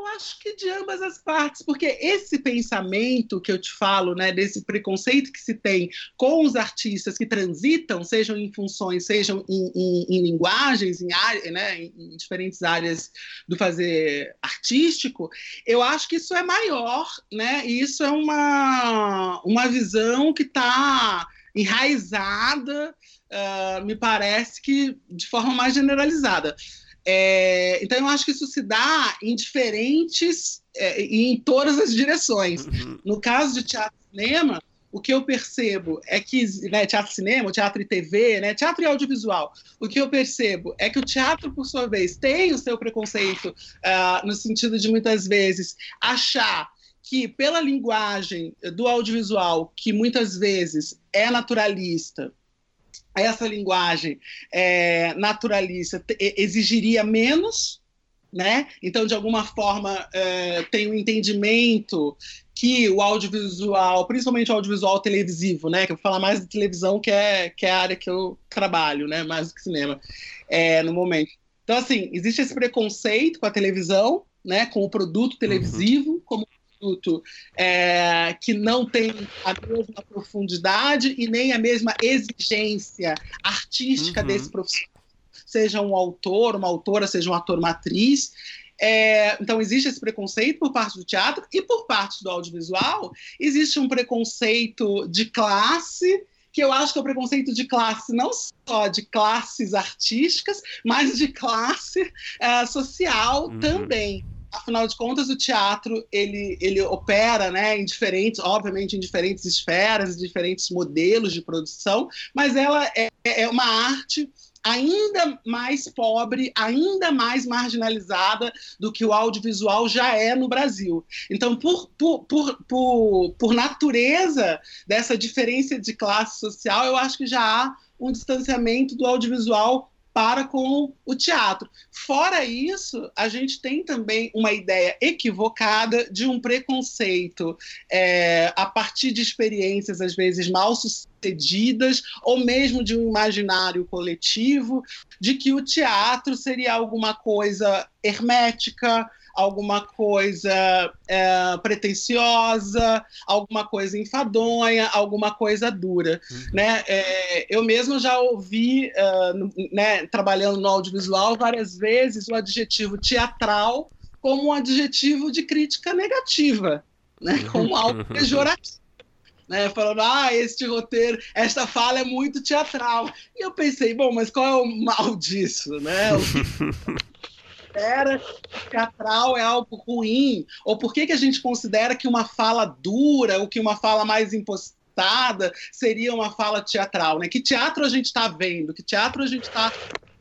Eu acho que de ambas as partes, porque esse pensamento que eu te falo, né, desse preconceito que se tem com os artistas que transitam, sejam em funções, sejam em, em, em linguagens, em, área, né, em diferentes áreas do fazer artístico, eu acho que isso é maior, né, e isso é uma, uma visão que está enraizada, uh, me parece que de forma mais generalizada. É, então, eu acho que isso se dá em diferentes é, e em todas as direções. Uhum. No caso de teatro e cinema, o que eu percebo é que né, teatro e cinema, teatro e TV, né, teatro e audiovisual, o que eu percebo é que o teatro, por sua vez, tem o seu preconceito uh, no sentido de muitas vezes achar que pela linguagem do audiovisual, que muitas vezes é naturalista, essa linguagem é, naturalista exigiria menos, né? Então, de alguma forma, é, tem um entendimento que o audiovisual, principalmente o audiovisual televisivo, né? Que eu vou falar mais de televisão, que é, que é a área que eu trabalho, né? Mais do que cinema, é, no momento. Então, assim, existe esse preconceito com a televisão, né? Com o produto televisivo, uhum. como produto é, que não tem a mesma profundidade e nem a mesma exigência artística uhum. desse profissional, seja um autor, uma autora, seja um ator, uma atriz. É, então, existe esse preconceito por parte do teatro e por parte do audiovisual, existe um preconceito de classe que eu acho que é o preconceito de classe, não só de classes artísticas, mas de classe uh, social uhum. também afinal de contas, o teatro ele, ele opera né, em diferentes, obviamente, em diferentes esferas, diferentes modelos de produção, mas ela é, é uma arte ainda mais pobre, ainda mais marginalizada do que o audiovisual já é no Brasil. Então, por, por, por, por, por natureza dessa diferença de classe social, eu acho que já há um distanciamento do audiovisual para com o teatro. Fora isso, a gente tem também uma ideia equivocada de um preconceito é, a partir de experiências, às vezes, mal sucedidas, ou mesmo de um imaginário coletivo, de que o teatro seria alguma coisa hermética, alguma coisa é, pretensiosa, alguma coisa enfadonha, alguma coisa dura. Uhum. Né? É, eu mesmo já ouvi, uh, né, trabalhando no audiovisual, várias vezes o adjetivo teatral como um adjetivo de crítica negativa, né? Uhum. como algo pejorativo. Né, falando, ah, este roteiro, esta fala é muito teatral. E eu pensei, bom, mas qual é o mal disso, né? Considera teatral é algo ruim? Ou por que, que a gente considera que uma fala dura, ou que uma fala mais impostada seria uma fala teatral? Né? Que teatro a gente está vendo? Que teatro a gente está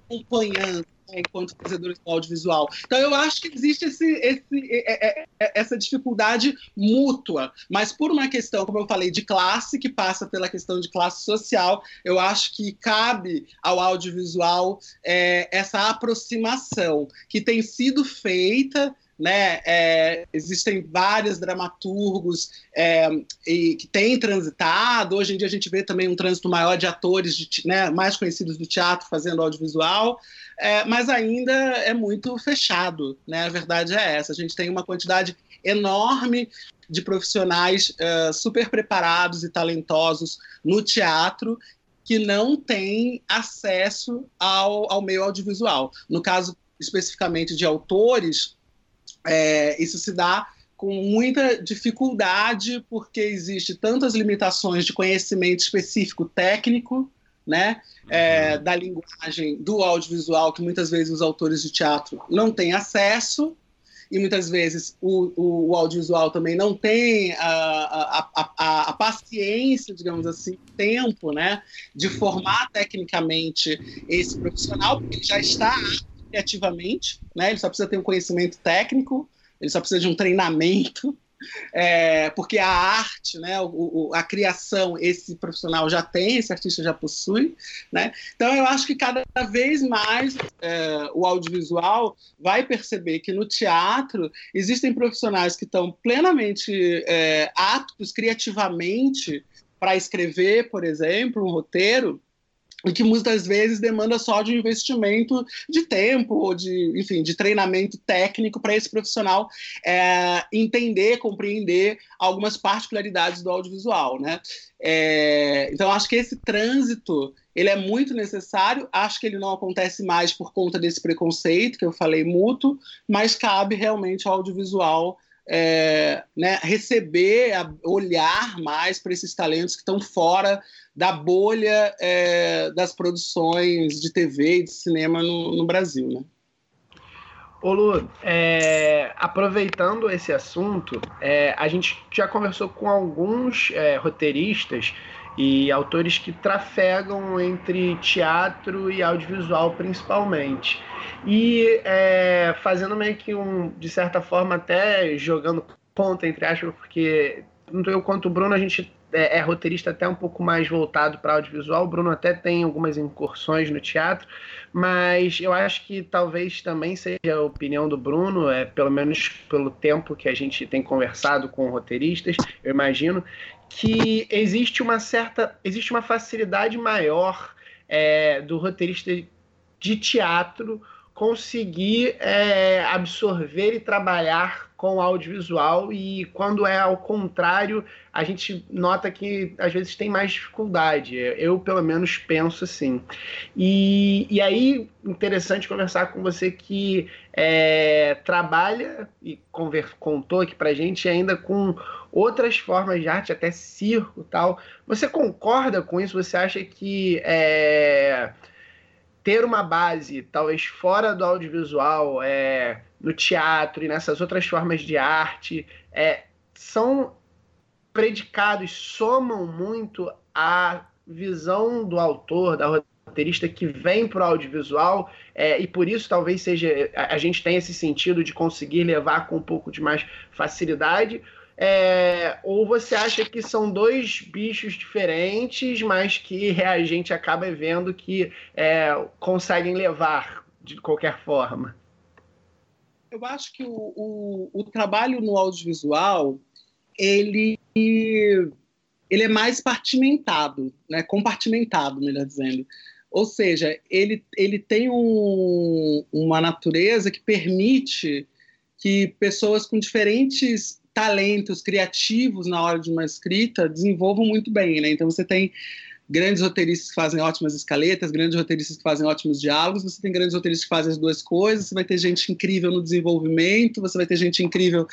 acompanhando? Enquanto fazedores do audiovisual. Então, eu acho que existe esse, esse, é, é, é, essa dificuldade mútua, mas por uma questão, como eu falei, de classe, que passa pela questão de classe social, eu acho que cabe ao audiovisual é, essa aproximação que tem sido feita né? É, existem vários dramaturgos é, e, que têm transitado. Hoje em dia a gente vê também um trânsito maior de atores de, né, mais conhecidos do teatro fazendo audiovisual, é, mas ainda é muito fechado. Né? A verdade é essa. A gente tem uma quantidade enorme de profissionais uh, super preparados e talentosos no teatro que não têm acesso ao, ao meio audiovisual. No caso especificamente de autores, é, isso se dá com muita dificuldade, porque existe tantas limitações de conhecimento específico técnico, né, é, uhum. da linguagem do audiovisual, que muitas vezes os autores de teatro não têm acesso, e muitas vezes o, o, o audiovisual também não tem a, a, a, a, paciência, digamos assim, tempo, né, de uhum. formar tecnicamente esse profissional, porque ele já está criativamente, né? Ele só precisa ter um conhecimento técnico, ele só precisa de um treinamento, é, porque a arte, né, o, o, a criação, esse profissional já tem, esse artista já possui, né? Então eu acho que cada vez mais é, o audiovisual vai perceber que no teatro existem profissionais que estão plenamente é, aptos criativamente para escrever, por exemplo, um roteiro, e que muitas vezes demanda só de um investimento de tempo ou de, enfim, de treinamento técnico para esse profissional é, entender, compreender algumas particularidades do audiovisual, né? É, então acho que esse trânsito ele é muito necessário. Acho que ele não acontece mais por conta desse preconceito que eu falei mútuo, mas cabe realmente ao audiovisual é, né, receber, olhar mais para esses talentos que estão fora da bolha é, das produções de TV e de cinema no, no Brasil. Né? Ô Lu, é, aproveitando esse assunto, é, a gente já conversou com alguns é, roteiristas e autores que trafegam entre teatro e audiovisual principalmente. E é, fazendo meio que um, de certa forma, até jogando ponta, entre aspas, porque tanto eu quanto o Bruno, a gente é, é roteirista até um pouco mais voltado para audiovisual. O Bruno até tem algumas incursões no teatro, mas eu acho que talvez também seja a opinião do Bruno, é, pelo menos pelo tempo que a gente tem conversado com roteiristas, eu imagino, que existe uma certa. existe uma facilidade maior é, do roteirista de teatro conseguir é, absorver e trabalhar com audiovisual. E quando é ao contrário a gente nota que às vezes tem mais dificuldade. Eu pelo menos penso assim. E, e aí interessante conversar com você que é, trabalha e conver, contou aqui pra gente ainda com outras formas de arte até circo tal. Você concorda com isso? Você acha que é, ter uma base, talvez fora do audiovisual, é, no teatro e nessas outras formas de arte, é, são predicados, somam muito a visão do autor, da roteirista que vem para o audiovisual é, e por isso talvez seja a, a, gente tem esse sentido de conseguir levar com um pouco de mais facilidade é, ou você acha que são dois bichos diferentes mas que a gente acaba vendo que é, conseguem levar de qualquer forma eu acho que o, o, o trabalho no audiovisual ele ele é mais partimentado, né? compartimentado, melhor dizendo. Ou seja, ele, ele tem um, uma natureza que permite que pessoas com diferentes talentos criativos na hora de uma escrita desenvolvam muito bem. Né? Então, você tem grandes roteiristas que fazem ótimas escaletas, grandes roteiristas que fazem ótimos diálogos, você tem grandes roteiristas que fazem as duas coisas, você vai ter gente incrível no desenvolvimento, você vai ter gente incrível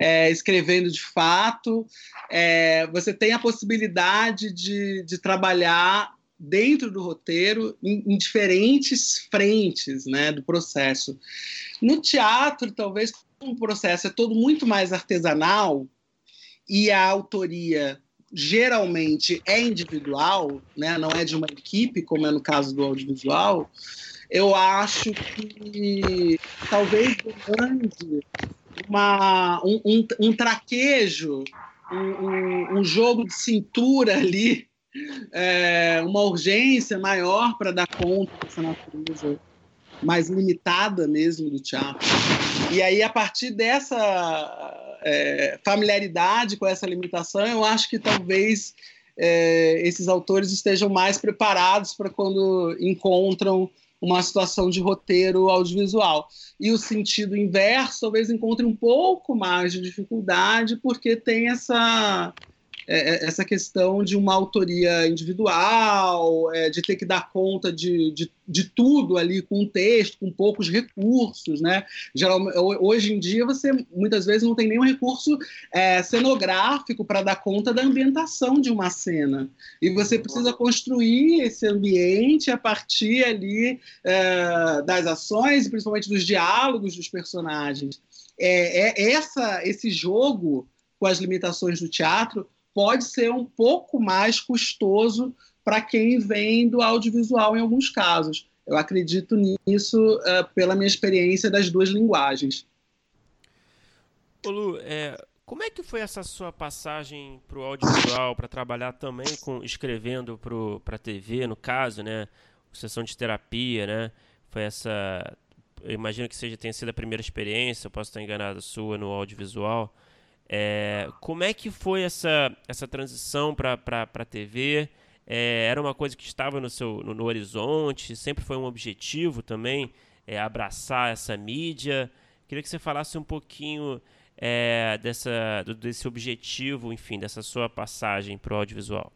é, escrevendo de fato, é, você tem a possibilidade de, de trabalhar dentro do roteiro em, em, diferentes frentes né, do processo. No teatro, talvez o processo é todo muito mais artesanal e a autoria geralmente é individual, né, não é de uma equipe, como é no caso do audiovisual, eu acho que talvez demande uma, um, um, um traquejo, um, um, jogo de cintura ali, é, uma urgência maior para dar conta dessa natureza mais limitada mesmo do teatro. E aí, a partir dessa é, familiaridade com essa limitação, eu acho que talvez é, esses autores estejam mais preparados para quando encontram uma situação de roteiro audiovisual. E o sentido inverso talvez encontre um pouco mais de dificuldade, porque tem essa é, é, essa questão de uma autoria individual, é, de ter que dar conta de, de, de, tudo ali com um texto, com poucos recursos, né? Hoje em dia você muitas vezes não tem nenhum recurso é, cenográfico para dar conta da ambientação de uma cena e você precisa construir esse ambiente a partir ali é, das ações, principalmente dos diálogos dos personagens. É, é essa esse jogo com as limitações do teatro pode ser um pouco mais custoso para quem vem do audiovisual em alguns casos. Eu acredito nisso uh, pela minha experiência das duas linguagens. Ô Lu, é, como é que foi essa sua passagem para o audiovisual, para trabalhar também com escrevendo para a TV, no caso, né? Sessão de terapia, né? Foi essa. Eu imagino que seja tenha sido a primeira experiência, eu posso estar enganado, sua no audiovisual. É, como é que foi essa, essa transição para a TV? É, era uma coisa que estava no seu no, no horizonte? Sempre foi um objetivo também é, abraçar essa mídia? Queria que você falasse um pouquinho é, dessa, desse objetivo, enfim, dessa sua passagem para o audiovisual.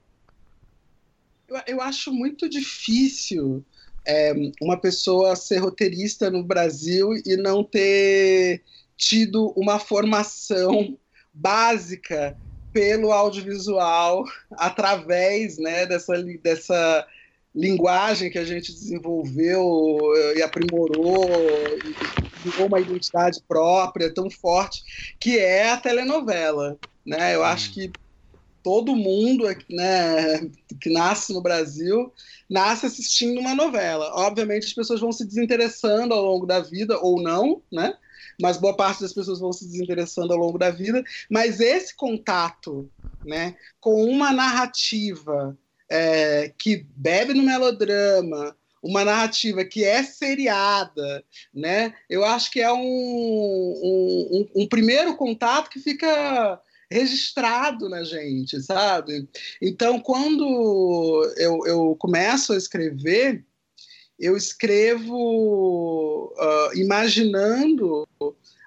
Eu, eu, acho muito difícil é, uma pessoa ser roteirista no Brasil e não ter tido uma formação básica pelo audiovisual <laughs> através né, dessa, dessa linguagem que a gente desenvolveu e aprimorou e criou uma identidade própria tão forte que é a telenovela né? Eu acho que todo mundo né, que nasce no Brasil nasce assistindo uma novela. Obviamente as pessoas vão se desinteressando ao longo da vida ou não né mas boa parte das pessoas vão se desinteressando ao longo da vida. Mas esse contato né, com uma narrativa é, que bebe no melodrama, uma narrativa que é seriada, né? Eu acho que é um, um, um, primeiro contato que fica registrado na gente, sabe? Então, quando eu, eu começo a escrever, eu escrevo uh, imaginando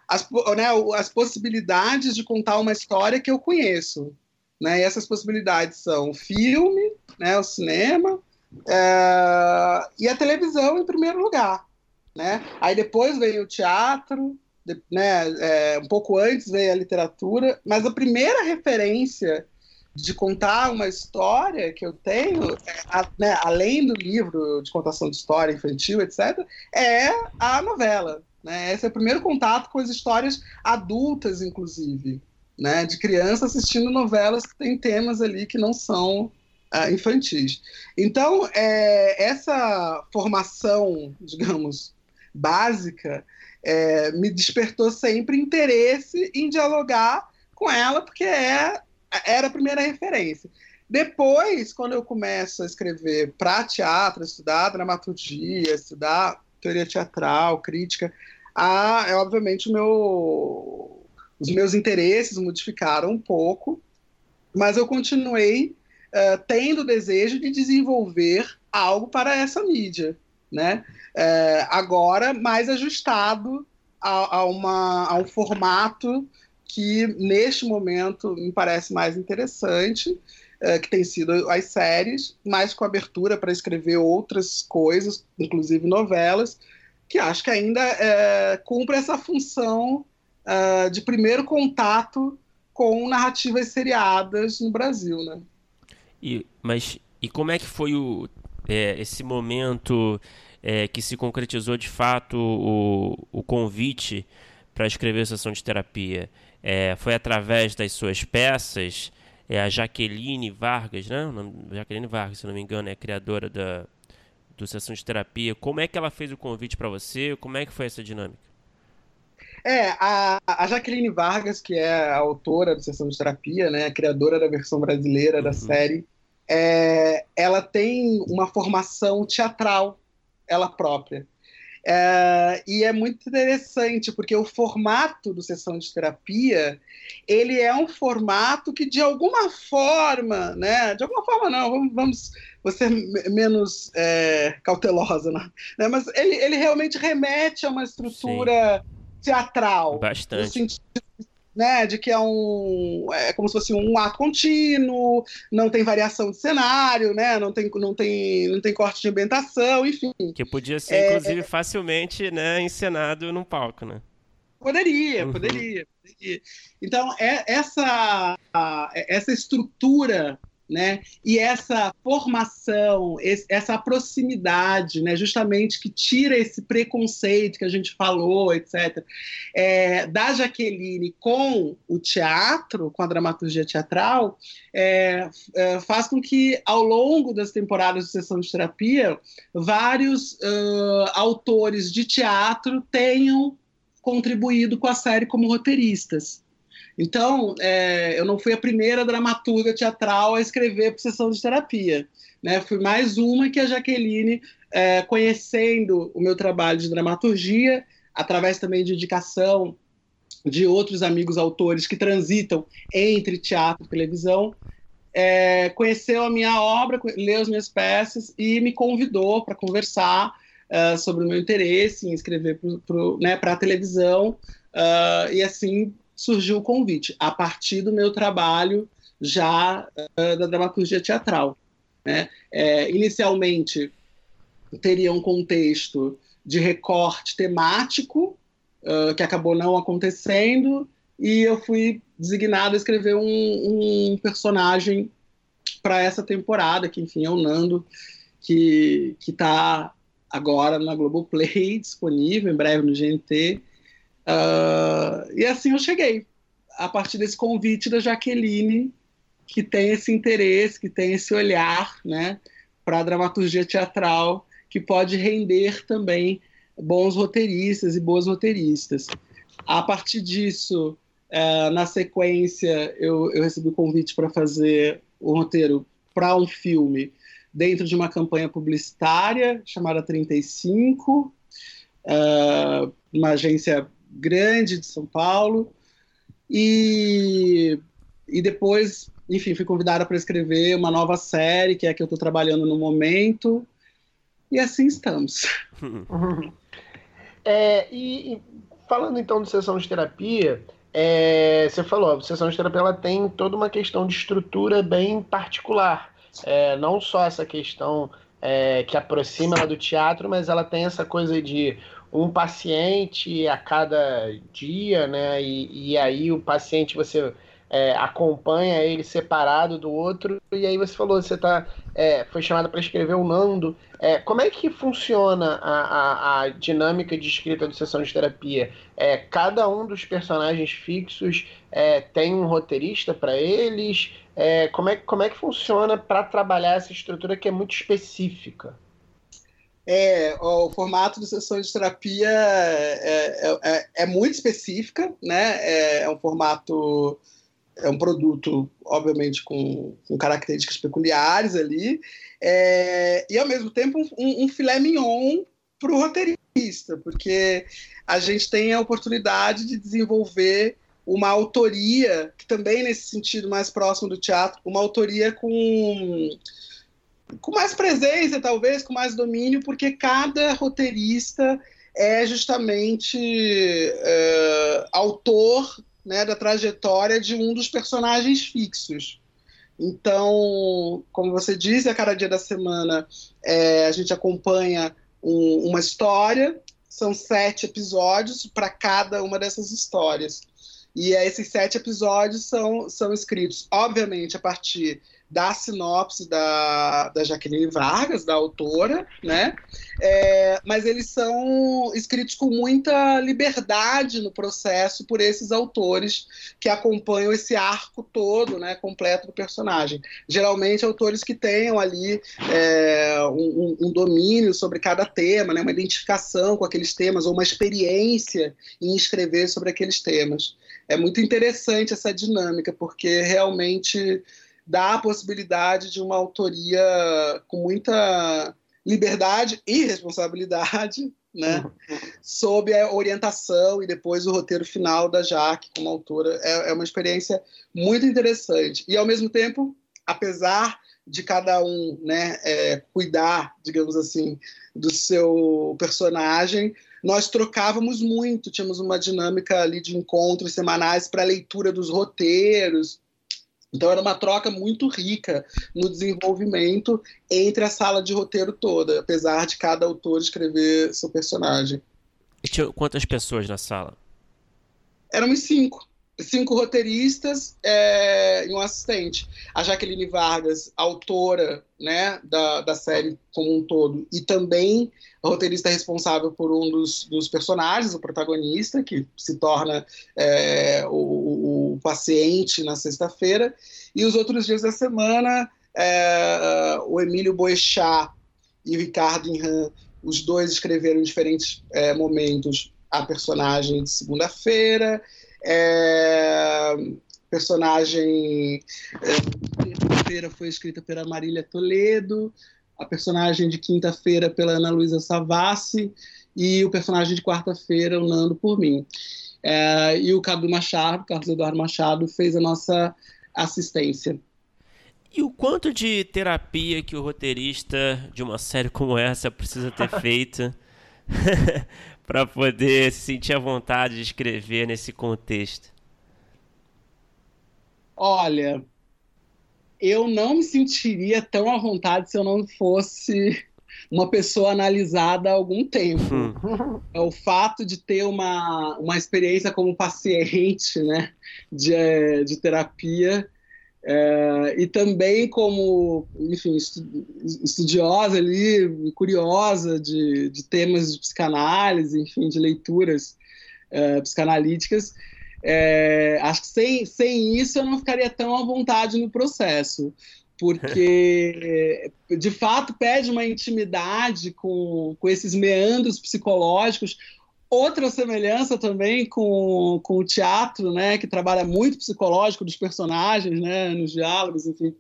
as, né, as possibilidades de contar uma história que eu conheço. Né? E essas possibilidades são o filme, né, o cinema uh, e a televisão em primeiro lugar. Né? Aí depois vem o teatro, de, né, é, um pouco antes veio a literatura, mas a primeira referência de contar uma história que eu tenho, é, né, além do livro de contação de história infantil, etc., é a novela. Né? Esse é o primeiro contato com as histórias adultas, inclusive, né? de criança assistindo novelas que têm temas ali que não são uh, infantis. Então, é, essa formação, digamos, básica, é, me despertou sempre interesse em dialogar com ela, porque é, era a primeira referência. Depois, quando eu começo a escrever para teatro, estudar dramaturgia, estudar teoria teatral, crítica, a, é, obviamente meu, os meus interesses modificaram um pouco, mas eu continuei uh, tendo o desejo de desenvolver algo para essa mídia, né? Uh, agora mais ajustado a, a, uma, a um formato que neste momento me parece mais interessante, uh, que tem sido as séries, mais com abertura para escrever outras coisas, inclusive novelas, que acho que ainda uh, cumpre essa função uh, de primeiro contato com narrativas seriadas no Brasil, né? E, mas e como é que foi o, é, esse momento é, que se concretizou de fato o, o convite para escrever a sessão de terapia? É, foi através das suas peças. É a Jaqueline Vargas, né? Jaqueline Vargas, se não me engano, é a criadora da, do Sessão de Terapia. Como é que ela fez o convite para você? Como é que foi essa dinâmica? É, a, a Jaqueline Vargas, que é a autora do Sessão de Terapia, né, a criadora da versão brasileira uhum. da série, é, ela tem uma formação teatral, ela própria. É, e é muito interessante, porque o formato do sessão de terapia, ele é um formato que, de alguma forma, né? De alguma forma não, vamos, vamos vou ser menos é, cautelosa, né? Mas ele, ele realmente remete a uma estrutura Sim. teatral. Bastante. No sentido né, de que é um é como se fosse um ato contínuo, não tem variação de cenário, né, não tem não tem não tem corte de ambientação, enfim. Que podia ser é, inclusive facilmente, né, encenado num palco, né? Poderia, uhum. poderia, poderia. Então, é, essa, a, essa estrutura né? E essa formação, essa proximidade, né? Justamente que tira esse preconceito que a gente falou, etc. É, da Jaqueline com o teatro, com a dramaturgia teatral, é, é, faz com que ao longo das temporadas de sessão de terapia, vários uh, autores de teatro tenham contribuído com a série como roteiristas. Então, é, eu não fui a primeira dramaturga teatral a escrever para sessão de terapia. Né? Fui mais uma que a Jaqueline, é, conhecendo o meu trabalho de dramaturgia, através também de indicação de outros amigos autores que transitam entre teatro e televisão, é, conheceu a minha obra, leu as minhas peças e me convidou para conversar uh, sobre o meu interesse em escrever para né, a televisão. Uh, e assim surgiu o convite, a partir do meu trabalho já uh, da dramaturgia teatral. Né? É, inicialmente, teria um contexto de recorte temático, uh, que acabou não acontecendo, e eu fui designado a escrever um, um personagem para essa temporada, que, enfim, é o Nando, que está agora na Globoplay, <laughs> disponível, em breve no GNT, Uh, e assim eu cheguei, a partir desse convite da Jaqueline, que tem esse interesse, que tem esse olhar né, para a dramaturgia teatral, que pode render também bons roteiristas e boas roteiristas. A partir disso, uh, na sequência, eu, eu recebi o convite para fazer o roteiro para um filme dentro de uma campanha publicitária chamada 35, uh, uma agência grande de São Paulo. E, e depois, enfim, fui convidada para escrever uma nova série, que é a que eu estou trabalhando no momento. E assim estamos. <laughs> É, e, e, falando então de sessão de terapia, é, você falou, a sessão de terapia ela tem toda uma questão de estrutura bem particular. É, não só essa questão é, que aproxima ela do teatro, mas ela tem essa coisa de um paciente a cada dia, né? E, e aí o paciente você é, acompanha ele separado do outro. E aí você falou, você tá, é, foi chamada para escrever o Nando. É, como é que funciona a, a, a, dinâmica de escrita de sessão de terapia? É, cada um dos personagens fixos é, tem um roteirista para eles? É, como, é, como é que funciona para trabalhar essa estrutura que é muito específica? É, o formato de sessão de terapia é, é, é, é muito específica, né? É, é, um formato, é um produto, obviamente, com, com características peculiares ali, é, e ao mesmo tempo um, um filé mignon para o roteirista, porque a gente tem a oportunidade de desenvolver uma autoria, que também nesse sentido mais próximo do teatro, uma autoria com com mais presença, talvez, com mais domínio, porque cada roteirista é justamente é, autor né, da trajetória de um dos personagens fixos. Então, como você disse, a cada dia da semana é, a gente acompanha um, uma história, são sete episódios para cada uma dessas histórias. E esses sete episódios são, são escritos, obviamente, a partir da sinopse da, da Jaqueline Vargas, da autora, né? É, mas eles são escritos com muita liberdade no processo por esses autores que acompanham esse arco todo, né, completo do personagem. Geralmente autores que tenham ali é, um, um, domínio sobre cada tema, né, uma identificação com aqueles temas ou uma experiência em escrever sobre aqueles temas. É muito interessante essa dinâmica porque realmente dá a possibilidade de uma autoria com muita liberdade e responsabilidade, né, uhum. sob a orientação e depois o roteiro final da Jaque como autora. É, é uma experiência muito interessante. E, ao mesmo tempo, apesar de cada um né, é, cuidar, digamos assim, do seu personagem, nós trocávamos muito, tínhamos uma dinâmica ali de encontros semanais para leitura dos roteiros, então era uma troca muito rica no desenvolvimento entre a sala de roteiro toda, apesar de cada autor escrever seu personagem. E tinha quantas pessoas na sala? Éramos cinco. Cinco roteiristas é, e um assistente. A Jaqueline Vargas, autora né, da, da série como um todo, e também roteirista responsável por um dos, dos personagens, o protagonista, que se torna é, o, paciente na sexta-feira, e os outros dias da semana, é, o Emílio Boechat e o Ricardo Inhan, os dois escreveram em diferentes é, momentos a personagem de segunda-feira, é, personagem é, terça-feira foi escrita pela Marília Toledo, a personagem de quinta-feira pela Ana Luísa Savassi e o personagem de quarta-feira, o Nando, por mim. É, e o Cadu Machado, Carlos Eduardo Machado, fez a nossa assistência. E o quanto de terapia que o roteirista de uma série como essa precisa ter <laughs> feito <laughs> para poder se sentir à vontade de escrever nesse contexto? Olha, eu não me sentiria tão à vontade se eu não fosse uma pessoa analisada há algum tempo. Hum. <laughs> É o fato de ter uma, uma experiência como paciente né, de, de terapia é, e também como, enfim, estudiosa ali, curiosa de, de temas de psicanálise, enfim, de leituras é, psicanalíticas, é, acho que sem, sem isso eu não ficaria tão à vontade no processo, porque de fato pede uma intimidade com, com esses meandros psicológicos. Outra semelhança também com, com o teatro, né, que trabalha muito psicológico dos personagens, né, nos diálogos, enfim.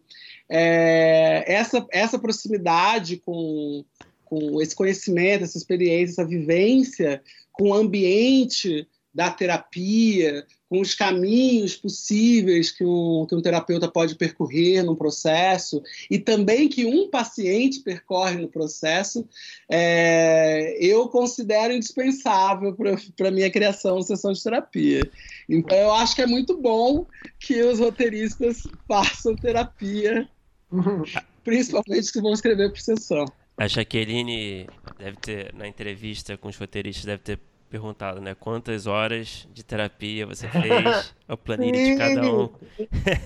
É, essa, essa proximidade com, com esse conhecimento, essa experiência, essa vivência com o ambiente da terapia, com os caminhos possíveis que um, que um terapeuta pode percorrer no processo e também que um paciente percorre no processo, é, eu considero indispensável para a minha criação de sessão de terapia. Então, eu acho que é muito bom que os roteiristas façam terapia, <laughs> principalmente que vão escrever por sessão. A Jaqueline deve ter, na entrevista com os roteiristas, deve ter perguntado, né? Quantas horas de terapia você fez? a planilha de cada um.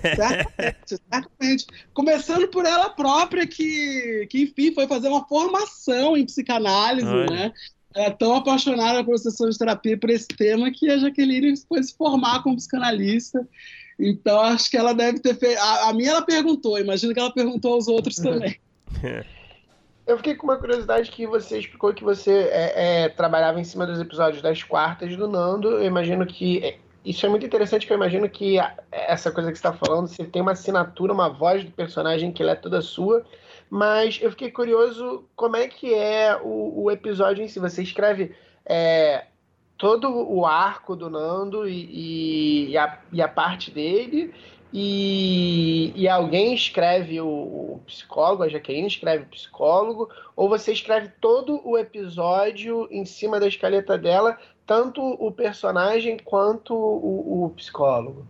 Exatamente, exatamente. Começando por ela própria, que, que enfim, foi fazer uma formação em psicanálise, Olha. né? é tão apaixonada por sessão de terapia por esse tema que a Jaqueline foi se formar como psicanalista. Então, acho que ela deve ter feito. A, a minha ela perguntou, imagino que ela perguntou aos outros <laughs> também. Eu fiquei com uma curiosidade que você explicou que você é, é, trabalhava em cima dos episódios das quartas do Nando. Eu imagino que. É, isso é muito interessante, que eu imagino que essa coisa que você está falando, você tem uma assinatura, uma voz do personagem que ela é toda sua. Mas eu fiquei curioso como é que é o, o episódio em si. Você escreve é, todo o arco do Nando e, e, a, e a parte dele, e, e, alguém escreve o, o, psicólogo, a Jaqueline escreve o psicólogo, ou você escreve todo o episódio em cima da escaleta dela, tanto o personagem quanto o, o psicólogo?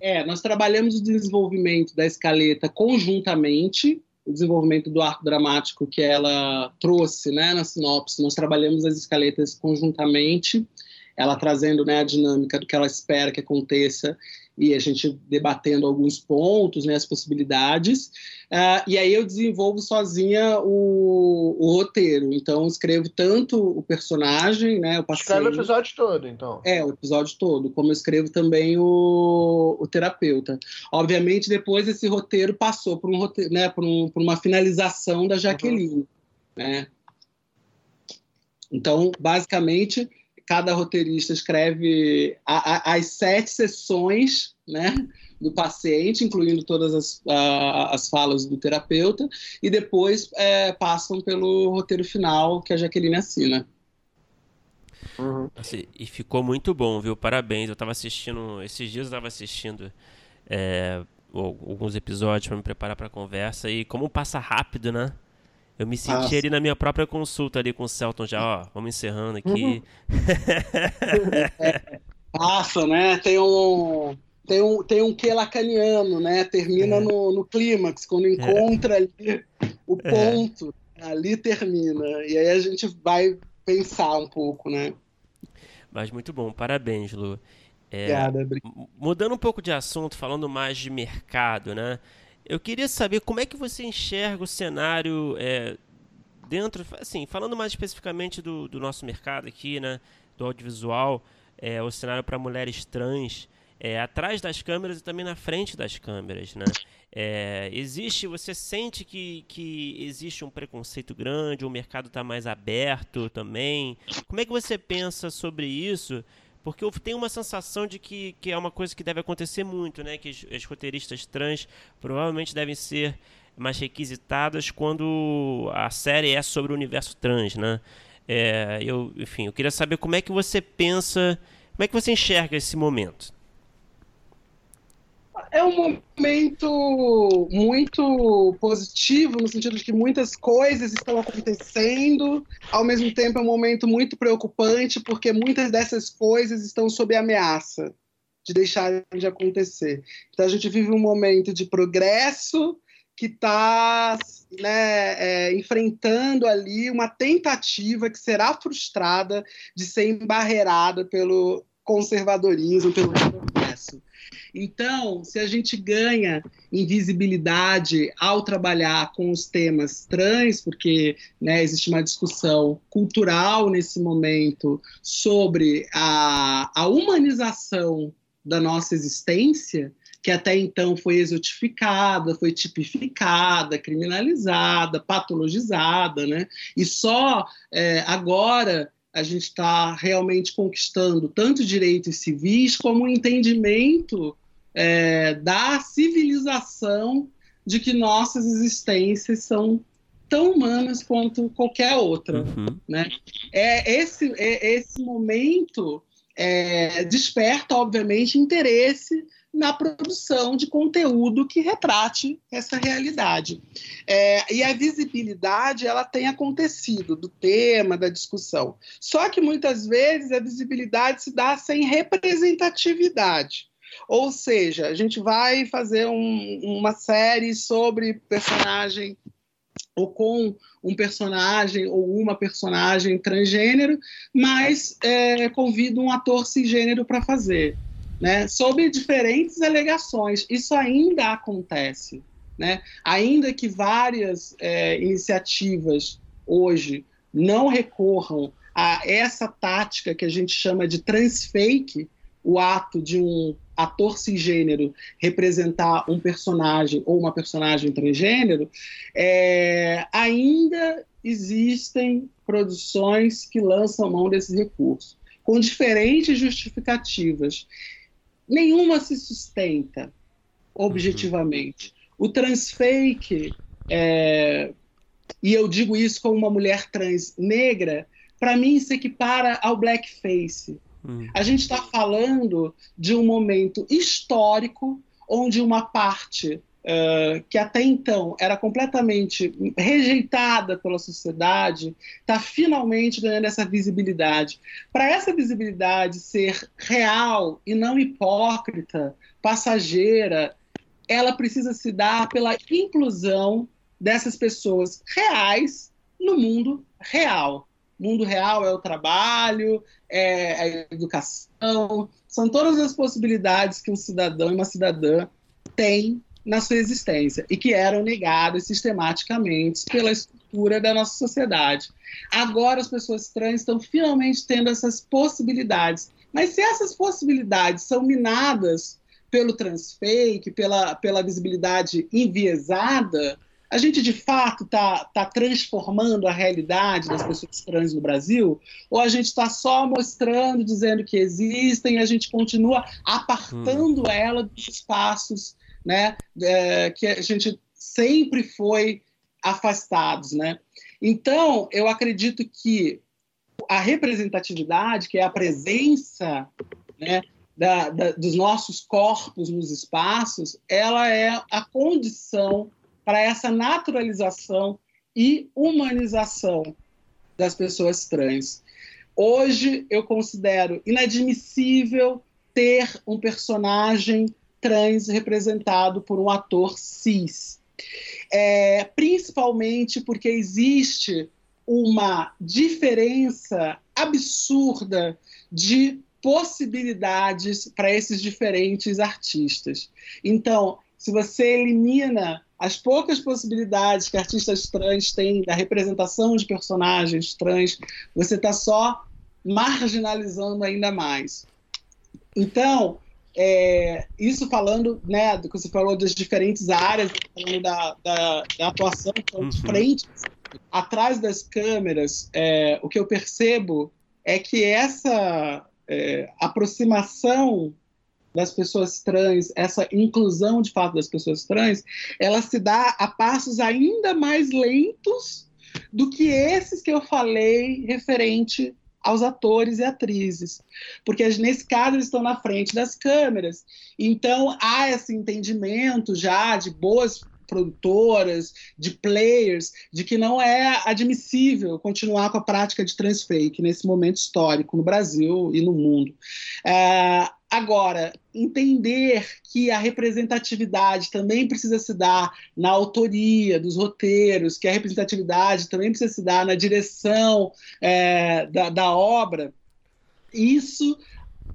É, nós trabalhamos o desenvolvimento da escaleta conjuntamente, o desenvolvimento do arco dramático que ela trouxe né, na sinopse. Nós trabalhamos as escaletas conjuntamente, ela trazendo né, a dinâmica do que ela espera que aconteça e a gente debatendo alguns pontos, né, as possibilidades. Uh, e aí eu desenvolvo sozinha o, o, roteiro. Então escrevo tanto o personagem, né, o passeio, Escreve o episódio todo, então. É, o episódio todo, como eu escrevo também o, o terapeuta. Obviamente depois esse roteiro passou por um roteiro, né, por, um, por uma finalização da Jaqueline, uhum. né? Então, basicamente, cada roteirista escreve a, a, as sete sessões né, do paciente, incluindo todas as, a, as falas do terapeuta, e depois é, passam pelo roteiro final que a Jaqueline assina. Uhum. Assim, e ficou muito bom, viu? Parabéns. Eu estava assistindo, esses dias eu estava assistindo é, alguns episódios para me preparar para a conversa, e como passa rápido, né? Eu me senti ali na minha própria consulta ali com o Celton já, ó, vamos encerrando aqui. Uhum. é, <laughs> passa, né? Tem um tem um, tem um que lacaniano, né? Termina é. no, no clímax, quando é. encontra é. ali o é. ponto, ali termina. E aí a gente vai pensar um pouco, né? Mas muito bom, parabéns, Lu. É, Obrigada, mudando um pouco de assunto, falando mais de mercado, né? Eu queria saber como é que você enxerga o cenário é, dentro, assim, falando mais especificamente do, do, nosso mercado aqui, né, do audiovisual, é, o cenário para mulheres trans, é, atrás das câmeras e também na frente das câmeras, né? É, existe, você sente que, que existe um preconceito grande, o mercado está mais aberto também? Como é que você pensa sobre isso? Porque eu tenho uma sensação de que, que é uma coisa que deve acontecer muito, né? Que as, roteiristas trans provavelmente devem ser mais requisitadas quando a série é sobre o universo trans, né? É, eu, enfim, eu queria saber como é que você pensa, como é que você enxerga esse momento é um momento muito positivo, no sentido de que muitas coisas estão acontecendo, ao mesmo tempo é um momento muito preocupante, porque muitas dessas coisas estão sob ameaça de deixarem de acontecer. Então a gente vive um momento de progresso que está né, é, enfrentando ali uma tentativa que será frustrada de ser embarreirada pelo conservadorismo, pelo progresso. Então, se a gente ganha invisibilidade ao trabalhar com os temas trans, porque né, existe uma discussão cultural nesse momento sobre a, a humanização da nossa existência, que até então foi exotificada, foi tipificada, criminalizada, patologizada, né? E só é, agora a gente está realmente conquistando tanto direitos civis como o entendimento é, da civilização de que nossas existências são tão humanas quanto qualquer outra, uhum. né? É esse é, esse momento é, desperta, obviamente, interesse na produção de conteúdo que retrate essa realidade. É, e a visibilidade ela tem acontecido do tema, da discussão. Só que muitas vezes a visibilidade se dá sem representatividade. Ou seja, a gente vai fazer um, uma série sobre personagem ou com um personagem ou uma personagem transgênero, mas é, convido um ator cisgênero para fazer, né? Sob diferentes alegações. Isso ainda acontece, né? Ainda que várias é, iniciativas hoje não recorram a essa tática que a gente chama de transfake, o ato de um ator cisgênero representar um personagem ou uma personagem transgênero, é, ainda existem produções que lançam mão desses recursos, com diferentes justificativas. Nenhuma se sustenta objetivamente. O transfake, é, e eu digo isso como uma mulher trans negra, para mim se equipara ao blackface. Hum. A gente está falando de um momento histórico onde uma parte que até então era completamente rejeitada pela sociedade está finalmente ganhando essa visibilidade. Para essa visibilidade ser real e não hipócrita, passageira, ela precisa se dar pela inclusão dessas pessoas reais no mundo real mundo real é o trabalho, é a educação, são todas as possibilidades que um cidadão e uma cidadã têm na sua existência e que eram negadas sistematicamente pela estrutura da nossa sociedade. Agora as pessoas trans estão finalmente tendo essas possibilidades. Mas se essas possibilidades são minadas pelo transfake, pela, pela visibilidade enviesada, a gente de fato está tá transformando a realidade das pessoas trans no Brasil? Ou a gente está só mostrando, dizendo que existem e a gente continua apartando hum. ela dos espaços né, é, que a gente sempre foi afastados? Né? Então, eu acredito que a representatividade, que é a presença né, da, da, dos nossos corpos nos espaços, ela é a condição para essa naturalização e humanização das pessoas trans. Hoje eu considero inadmissível ter um personagem trans representado por um ator cis. É, principalmente porque existe uma diferença absurda de possibilidades para esses diferentes artistas. Então, se você elimina as poucas possibilidades que artistas trans têm da representação de personagens trans, você está só marginalizando ainda mais. Então, é, isso falando né, do que você falou das diferentes áreas, falando da, da, da atuação então, uhum. de frente, atrás das câmeras, é, o que eu percebo é que essa é, aproximação das pessoas trans, essa inclusão de fato das pessoas trans, ela se dá a passos ainda mais lentos do que esses que eu falei referente aos atores e atrizes, porque nesse caso eles estão na frente das câmeras. Então há esse entendimento já de boas produtoras, de players, de que não é admissível continuar com a prática de transfake nesse momento histórico no Brasil e no mundo. É, Agora, entender que a representatividade também precisa se dar na autoria dos roteiros, que a representatividade também precisa se dar na direção é, da, da obra, isso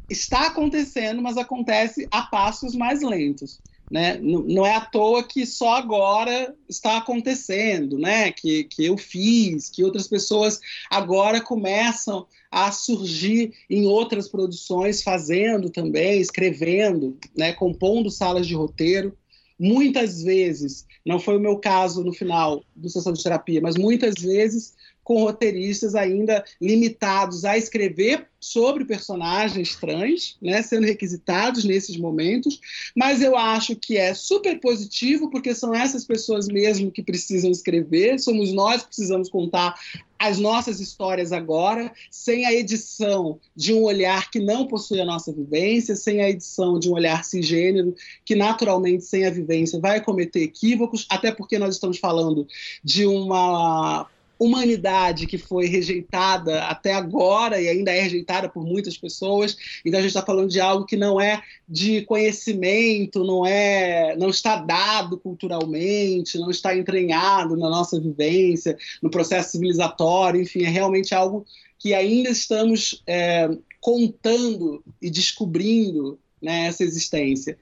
está acontecendo, mas acontece a passos mais lentos. Né? Não é à toa que só agora está acontecendo, né? que, que eu fiz, que outras pessoas agora começam a surgir em outras produções, fazendo também, escrevendo, né, compondo salas de roteiro. Muitas vezes, não foi o meu caso no final do Sessão de Terapia, mas muitas vezes com roteiristas ainda limitados a escrever sobre personagens trans, né, sendo requisitados nesses momentos, mas eu acho que é super positivo porque são essas pessoas mesmo que precisam escrever, somos nós que precisamos contar as nossas histórias agora, sem a edição de um olhar que não possui a nossa vivência, sem a edição de um olhar cisgênero, que naturalmente, sem a vivência, vai cometer equívocos, até porque nós estamos falando de uma humanidade que foi rejeitada até agora e ainda é rejeitada por muitas pessoas. Então a gente está falando de algo que não é de conhecimento, não é, não está dado culturalmente, não está entranhado na nossa vivência, no processo civilizatório. Enfim, é realmente algo que ainda estamos é, contando e descobrindo né, essa existência.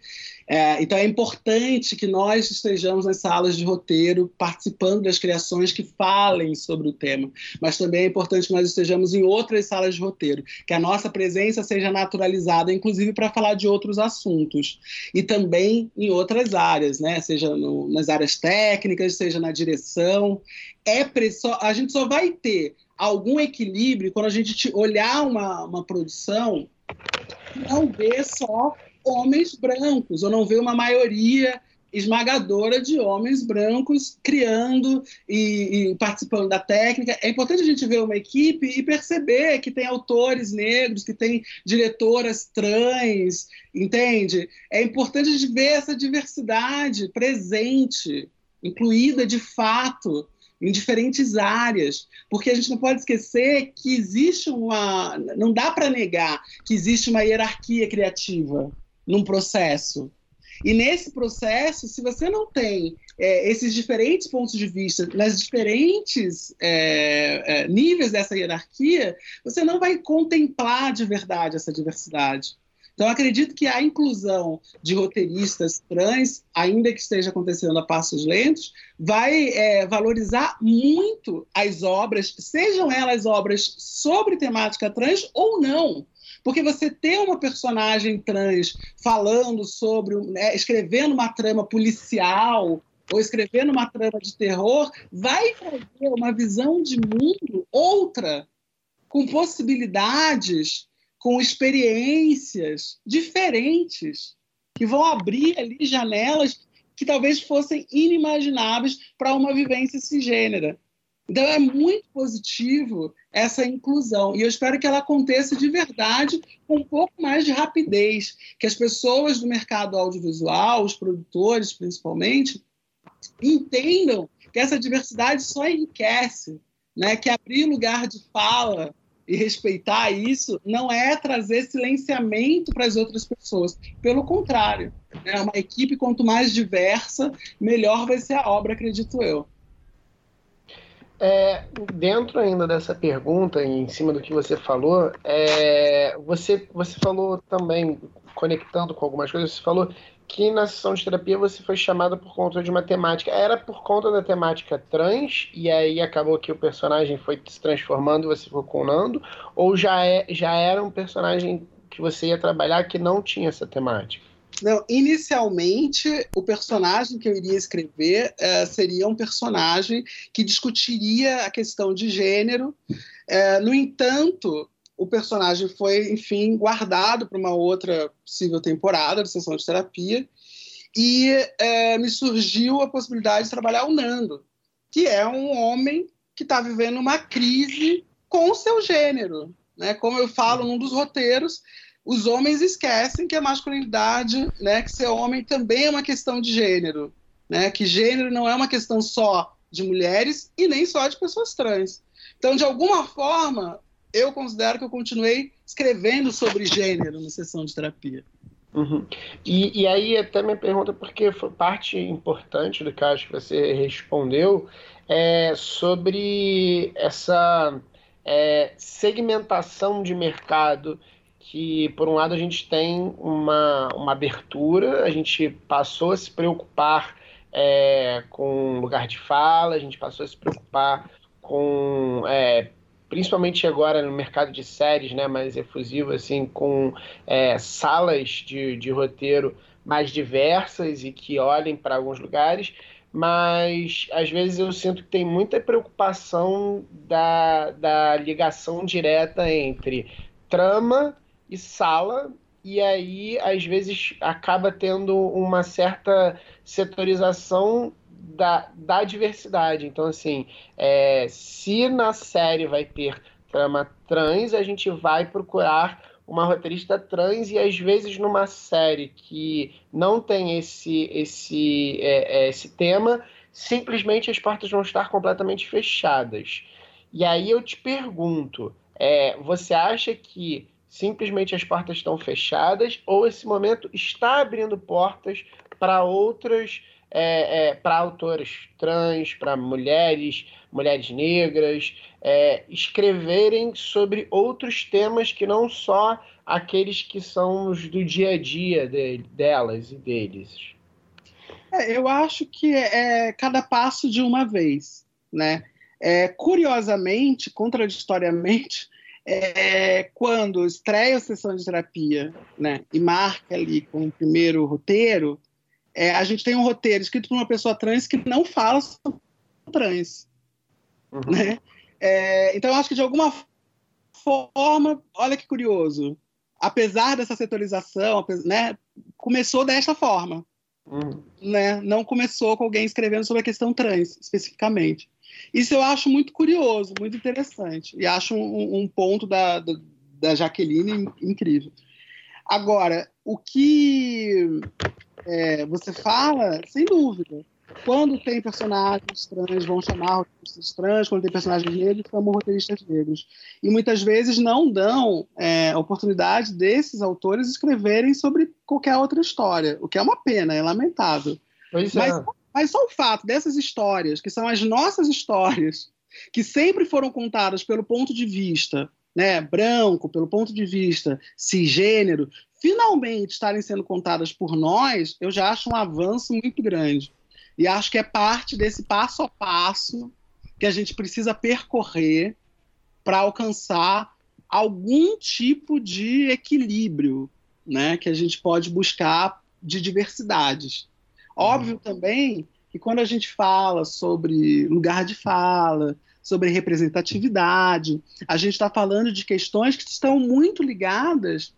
É, então é importante que nós estejamos nas salas de roteiro participando das criações que falem sobre o tema, mas também é importante que nós estejamos em outras salas de roteiro, que a nossa presença seja naturalizada, inclusive para falar de outros assuntos e também em outras áreas, né? Seja no, nas áreas técnicas, seja na direção. É a gente só vai ter algum equilíbrio quando a gente olhar uma, uma produção não ver só homens brancos, ou não ver uma maioria esmagadora de homens brancos criando e, e, participando da técnica. É importante a gente ver uma equipe e perceber que tem autores negros, que tem diretoras trans, entende? É importante a gente ver essa diversidade presente, incluída de fato em diferentes áreas, porque a gente não pode esquecer que existe uma. Não dá para negar que existe uma hierarquia criativa num processo. E nesse processo, se você não tem é, esses diferentes pontos de vista nas diferentes é, é, níveis dessa hierarquia, você não vai contemplar de verdade essa diversidade. Então, acredito que a inclusão de roteiristas trans, ainda que esteja acontecendo a passos lentos, vai é, valorizar muito as obras, sejam elas obras sobre temática trans ou não. Porque você ter uma personagem trans falando sobre, né, escrevendo uma trama policial ou escrevendo uma trama de terror, vai trazer uma visão de mundo outra, com possibilidades com experiências diferentes, que vão abrir ali janelas que talvez fossem inimagináveis para uma vivência cisgênera. Então é muito positivo essa inclusão e eu espero que ela aconteça de verdade com um pouco mais de rapidez, que as pessoas do mercado audiovisual, os produtores principalmente, entendam que essa diversidade só enriquece, né? que abrir lugar de fala e respeitar isso não é trazer silenciamento para as outras pessoas. Pelo contrário, é uma equipe quanto mais diversa, melhor vai ser a obra, acredito eu. É, dentro ainda dessa pergunta, em cima do que você falou, é, você, você falou também, conectando com algumas coisas, você falou que na sessão de terapia você foi chamada por conta de uma temática. Era por conta da temática trans, e aí acabou que o personagem foi se transformando e você ficou com o Nando? Ou já, é, já era um personagem que você ia trabalhar que não tinha essa temática? Não, inicialmente o personagem que eu iria escrever uh, seria um personagem que discutiria a questão de gênero. Uh, no entanto, o personagem foi, enfim, guardado para uma outra possível temporada de sessão de terapia. E é, me surgiu a possibilidade de trabalhar o Nando, que é um homem que está vivendo uma crise com o seu gênero. Né? Como eu falo num dos roteiros, os homens esquecem que a masculinidade, né, que ser homem também é uma questão de gênero. Né? Que gênero não é uma questão só de mulheres e nem só de pessoas trans. Então, de alguma forma, eu considero que eu continuei escrevendo sobre gênero na sessão de terapia. Uhum. E, e, aí até me pergunta, porque parte importante do caso que você respondeu, é sobre essa é, segmentação de mercado que, por um lado, a gente tem uma, uma abertura, a gente passou a se preocupar é, com lugar de fala, a gente passou a se preocupar com é, principalmente agora no mercado de séries, né, mais efusivo, assim, com é, salas de, de roteiro mais diversas e que olhem para alguns lugares, mas às vezes eu sinto que tem muita preocupação da, da ligação direta entre trama e sala, e aí às vezes acaba tendo uma certa setorização da, da diversidade. Então, assim, é, se na série vai ter trama trans, a gente vai procurar uma roteirista trans e às vezes numa série que não tem esse esse é, é esse tema simplesmente as portas vão estar completamente fechadas. E aí eu te pergunto, é, você acha que simplesmente as portas estão fechadas ou esse momento está abrindo portas para outras, é, é, para autores trans, para mulheres, mulheres negras, é, escreverem sobre outros temas que não só aqueles que são os do dia a dia de, delas e deles? É, eu acho que é, é cada passo de uma vez, né? É, curiosamente, contraditoriamente, é, quando estreia a sessão de terapia né, e marca ali com o primeiro roteiro, é, a gente tem um roteiro escrito por uma pessoa trans que não fala sobre trans. Uhum. Né? É, então, eu acho que de alguma forma, olha que curioso, apesar dessa setorização, né, começou desta forma. Uhum. Né? Não começou com alguém escrevendo sobre a questão trans, especificamente. Isso eu acho muito curioso, muito interessante. E acho um, um ponto da, da, da, Jaqueline incrível. Agora, o que é, você fala, sem dúvida, quando tem personagens trans, vão chamar roteiristas trans, quando tem personagens negros, chamam roteiristas negros. E muitas vezes não dão é, oportunidade desses autores escreverem sobre qualquer outra história, o que é uma pena, é lamentável. Pois Mas é. Mas só o fato dessas histórias, que são as nossas histórias, que sempre foram contadas pelo ponto de vista né, branco, pelo ponto de vista cisgênero, finalmente estarem sendo contadas por nós, eu já acho um avanço muito grande. E acho que é parte desse passo a passo que a gente precisa percorrer para alcançar algum tipo de equilíbrio né, que a gente pode buscar de diversidades. Óbvio também que quando a gente fala sobre lugar de fala, sobre representatividade, a gente está falando de questões que estão muito ligadas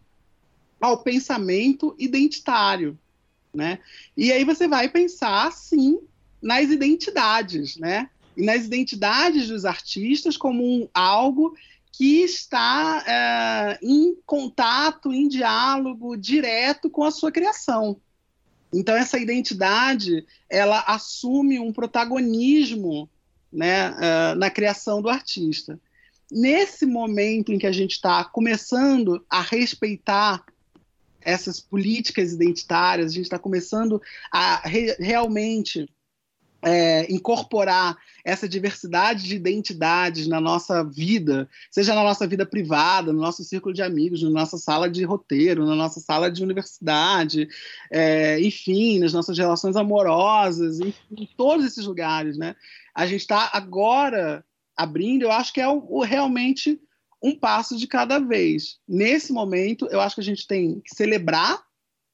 ao pensamento identitário, né? E aí você vai pensar, sim, nas identidades, né? E nas identidades dos artistas como um, algo que está é, em contato, em diálogo direto com a sua criação. Então essa identidade ela assume um protagonismo né, uh, na criação do artista. Nesse momento em que a gente está começando a respeitar essas políticas identitárias, a gente está começando a re realmente é, incorporar essa diversidade de identidades na nossa vida, seja na nossa vida privada, no nosso círculo de amigos, na nossa sala de roteiro, na nossa sala de universidade, é, enfim, nas nossas relações amorosas, enfim, em todos esses lugares, né? A gente está agora abrindo, eu acho que é o, o, realmente um passo de cada vez. Nesse momento, eu acho que a gente tem que celebrar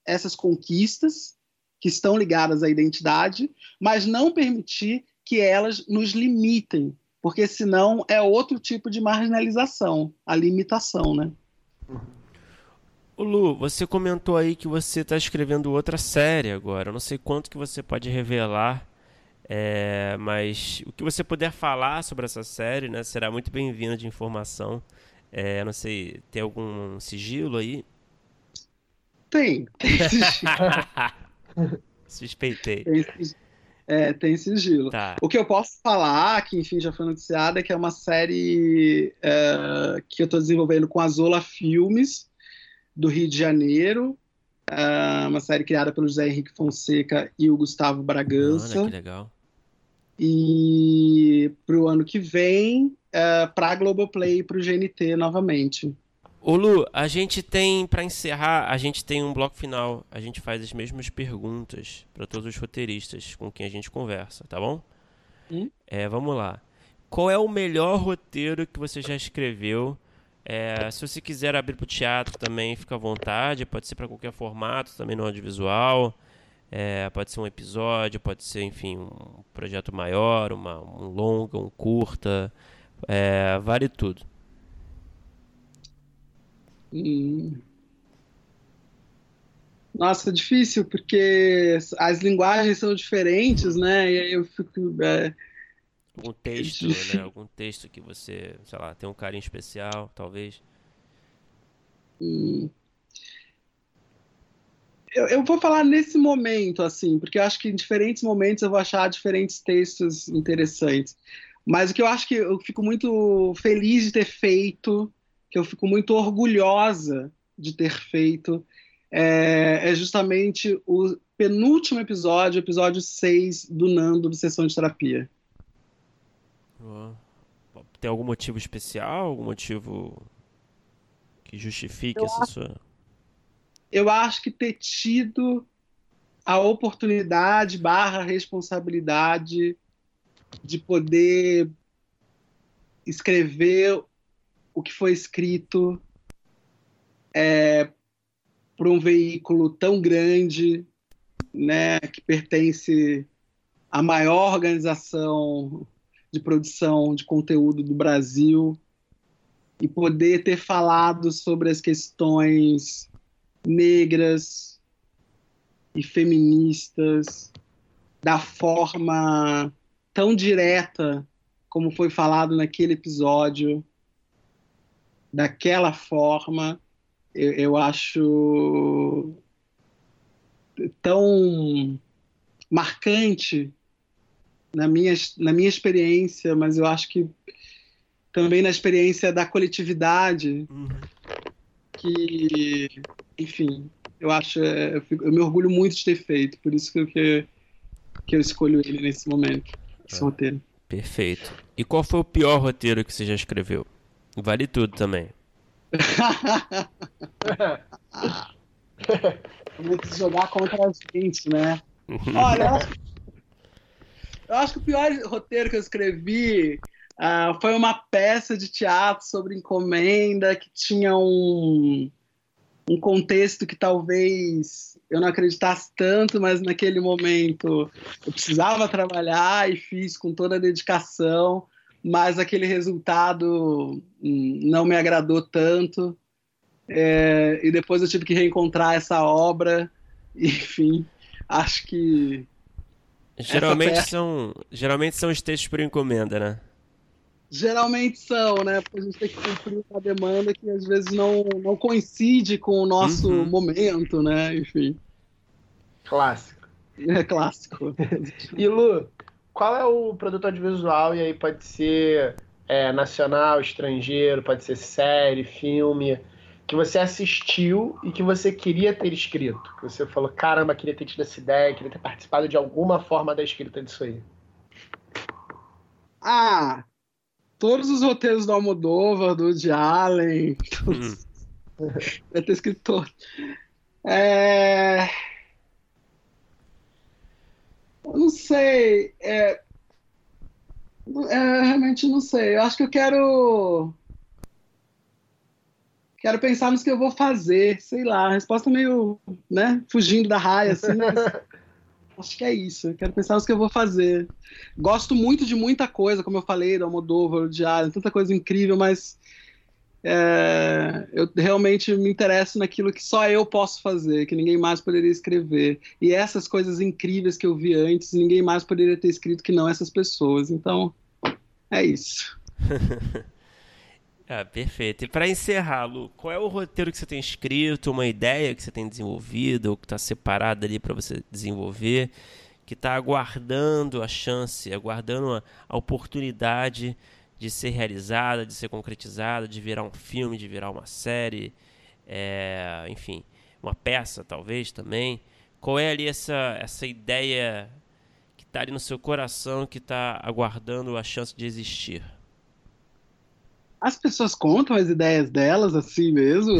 essas conquistas, que estão ligadas à identidade, mas não permitir que elas nos limitem, porque senão é outro tipo de marginalização, a limitação, né? O Lu, você comentou aí que você está escrevendo outra série agora. Eu não sei quanto que você pode revelar, é, mas o que você puder falar sobre essa série, né, será muito bem-vindo de informação. É, não sei, tem algum sigilo aí? Tem, tem <laughs> sigilo. <laughs> Suspeitei. Tem, é, tem sigilo. Tá. O que eu posso falar, que enfim já foi noticiada, é que é uma série é, que eu estou desenvolvendo com a Zola Filmes, do Rio de Janeiro. É uma série criada pelo José Henrique Fonseca e o Gustavo Bragança. Olha, que legal. E para o ano que vem, é, para a Globoplay e para o GNT novamente. Ô Lu, a gente tem, para encerrar, a gente tem um bloco final. A gente faz as mesmas perguntas para todos os roteiristas com quem a gente conversa, tá bom? Hum? É, vamos lá. Qual é o melhor roteiro que você já escreveu? É, se você quiser abrir para o teatro também, fica à vontade. Pode ser para qualquer formato, também no audiovisual. É, pode ser um episódio, pode ser, enfim, um projeto maior, uma, um longa, um curta. É, vale tudo. Hum. Nossa, difícil, porque as linguagens são diferentes, né? E aí eu fico. É... Algum texto, né? Algum texto que você, sei lá, tem um carinho especial, talvez. Hum. Eu, eu, vou falar nesse momento, assim, porque eu acho que em diferentes momentos eu vou achar diferentes textos interessantes. Mas o que eu acho que eu fico muito feliz de ter feito, que eu fico muito orgulhosa de ter feito, é, é justamente o penúltimo episódio, episódio 6 do Nando do Sessão de Terapia. Tem algum motivo especial? Algum motivo que justifique eu essa acho, sua. Eu acho que ter tido a oportunidade barra responsabilidade de poder escrever o que foi escrito é, para um veículo tão grande, né, que pertence à maior organização de produção de conteúdo do Brasil e poder ter falado sobre as questões negras e feministas da forma tão direta como foi falado naquele episódio, daquela forma, eu, eu acho tão marcante na minha, na minha experiência, mas eu acho que também na experiência da coletividade, uhum. Que, enfim, eu acho, é, eu, fico, eu, me orgulho muito de ter feito, por isso que, que, que eu escolho ele nesse momento, esse é. roteiro. Perfeito. E qual foi o pior roteiro que você já escreveu? Vale tudo também. <laughs> Vamos jogar contra a gente, né? <laughs> Olha, eu acho que o pior roteiro que eu escrevi uh, foi uma peça de teatro sobre encomenda que tinha um, um contexto que talvez eu não acreditasse tanto, mas naquele momento eu precisava trabalhar e fiz com toda a dedicação, mas aquele resultado hum, não me agradou tanto. É, e depois eu tive que reencontrar essa obra, <laughs> enfim, acho que Geralmente são, geralmente são os textos por encomenda, né? Geralmente são, né? Porque a gente tem que cumprir uma demanda que às vezes não, não coincide com o nosso uhum. momento, né? Enfim. Clássico. É clássico. e Lu, qual é o produto audiovisual? E aí pode ser é, nacional, estrangeiro, pode ser série, filme que você assistiu e que você queria ter escrito? Que você falou, caramba, queria ter tido essa ideia, queria ter participado de alguma forma da escrita disso aí. Ah, todos os roteiros do Almodóvar, do Woody Allen, todos. Hum. <laughs> Deve ter escrito todos. É... Eu não sei. É... É, realmente não sei. Eu acho que eu quero quero pensar nos que eu vou fazer, sei lá, a resposta meio, né, fugindo da raia, assim, mas <laughs> acho que é isso, quero pensar nos que eu vou fazer. Gosto muito de muita coisa, como eu falei, do Almodóvar, do Diário, tanta coisa incrível, mas é, eu realmente me interesso naquilo que só eu posso fazer, que ninguém mais poderia escrever. E essas coisas incríveis que eu vi antes, ninguém mais poderia ter escrito que não essas pessoas. Então, é isso. <laughs> Ah, perfeito. E para encerrar, Lu, qual é o roteiro que você tem escrito, uma ideia que você tem desenvolvido, ou que está separada ali para você desenvolver, que está aguardando a chance, aguardando a, a, oportunidade de ser realizada, de ser concretizada, de virar um filme, de virar uma série, é, enfim, uma peça talvez também. Qual é ali essa, essa ideia que está ali no seu coração, que está aguardando a chance de existir? As pessoas contam as ideias delas assim mesmo?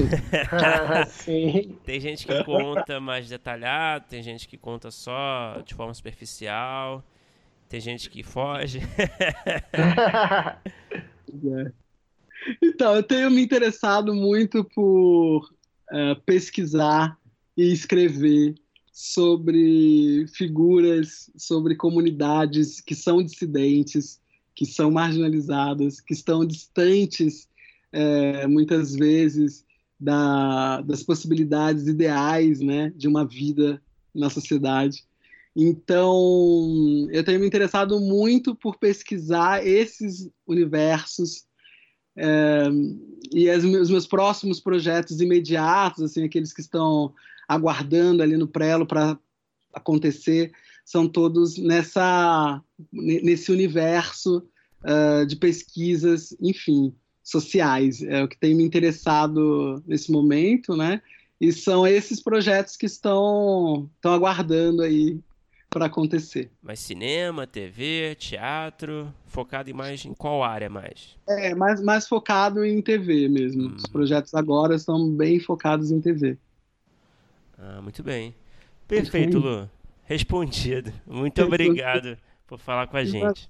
<laughs> Sim. Tem gente que conta mais detalhado, tem gente que conta só de forma superficial, tem gente que foge. é. <laughs> Então, eu tenho me interessado muito por uh, pesquisar e escrever sobre figuras, sobre comunidades que são dissidentes, que são marginalizadas, que estão distantes, é, muitas vezes, da, das possibilidades ideais né, de uma vida na sociedade. Então, eu tenho me interessado muito por pesquisar esses universos É, e as, os meus próximos projetos imediatos, assim, aqueles que estão aguardando ali no prelo para acontecer, são todos nessa nesse universo uh, de pesquisas, enfim, sociais. É o que tem me interessado nesse momento, né? E são esses projetos que estão, estão aguardando aí para acontecer. Mas cinema, TV, teatro, focado em mais em qual área mais? É, mais, mais focado em TV mesmo. Hum. Os projetos agora estão bem focados em TV. Ah, muito bem. Perfeito, Lu. Respondido. Muito obrigado por falar com a gente.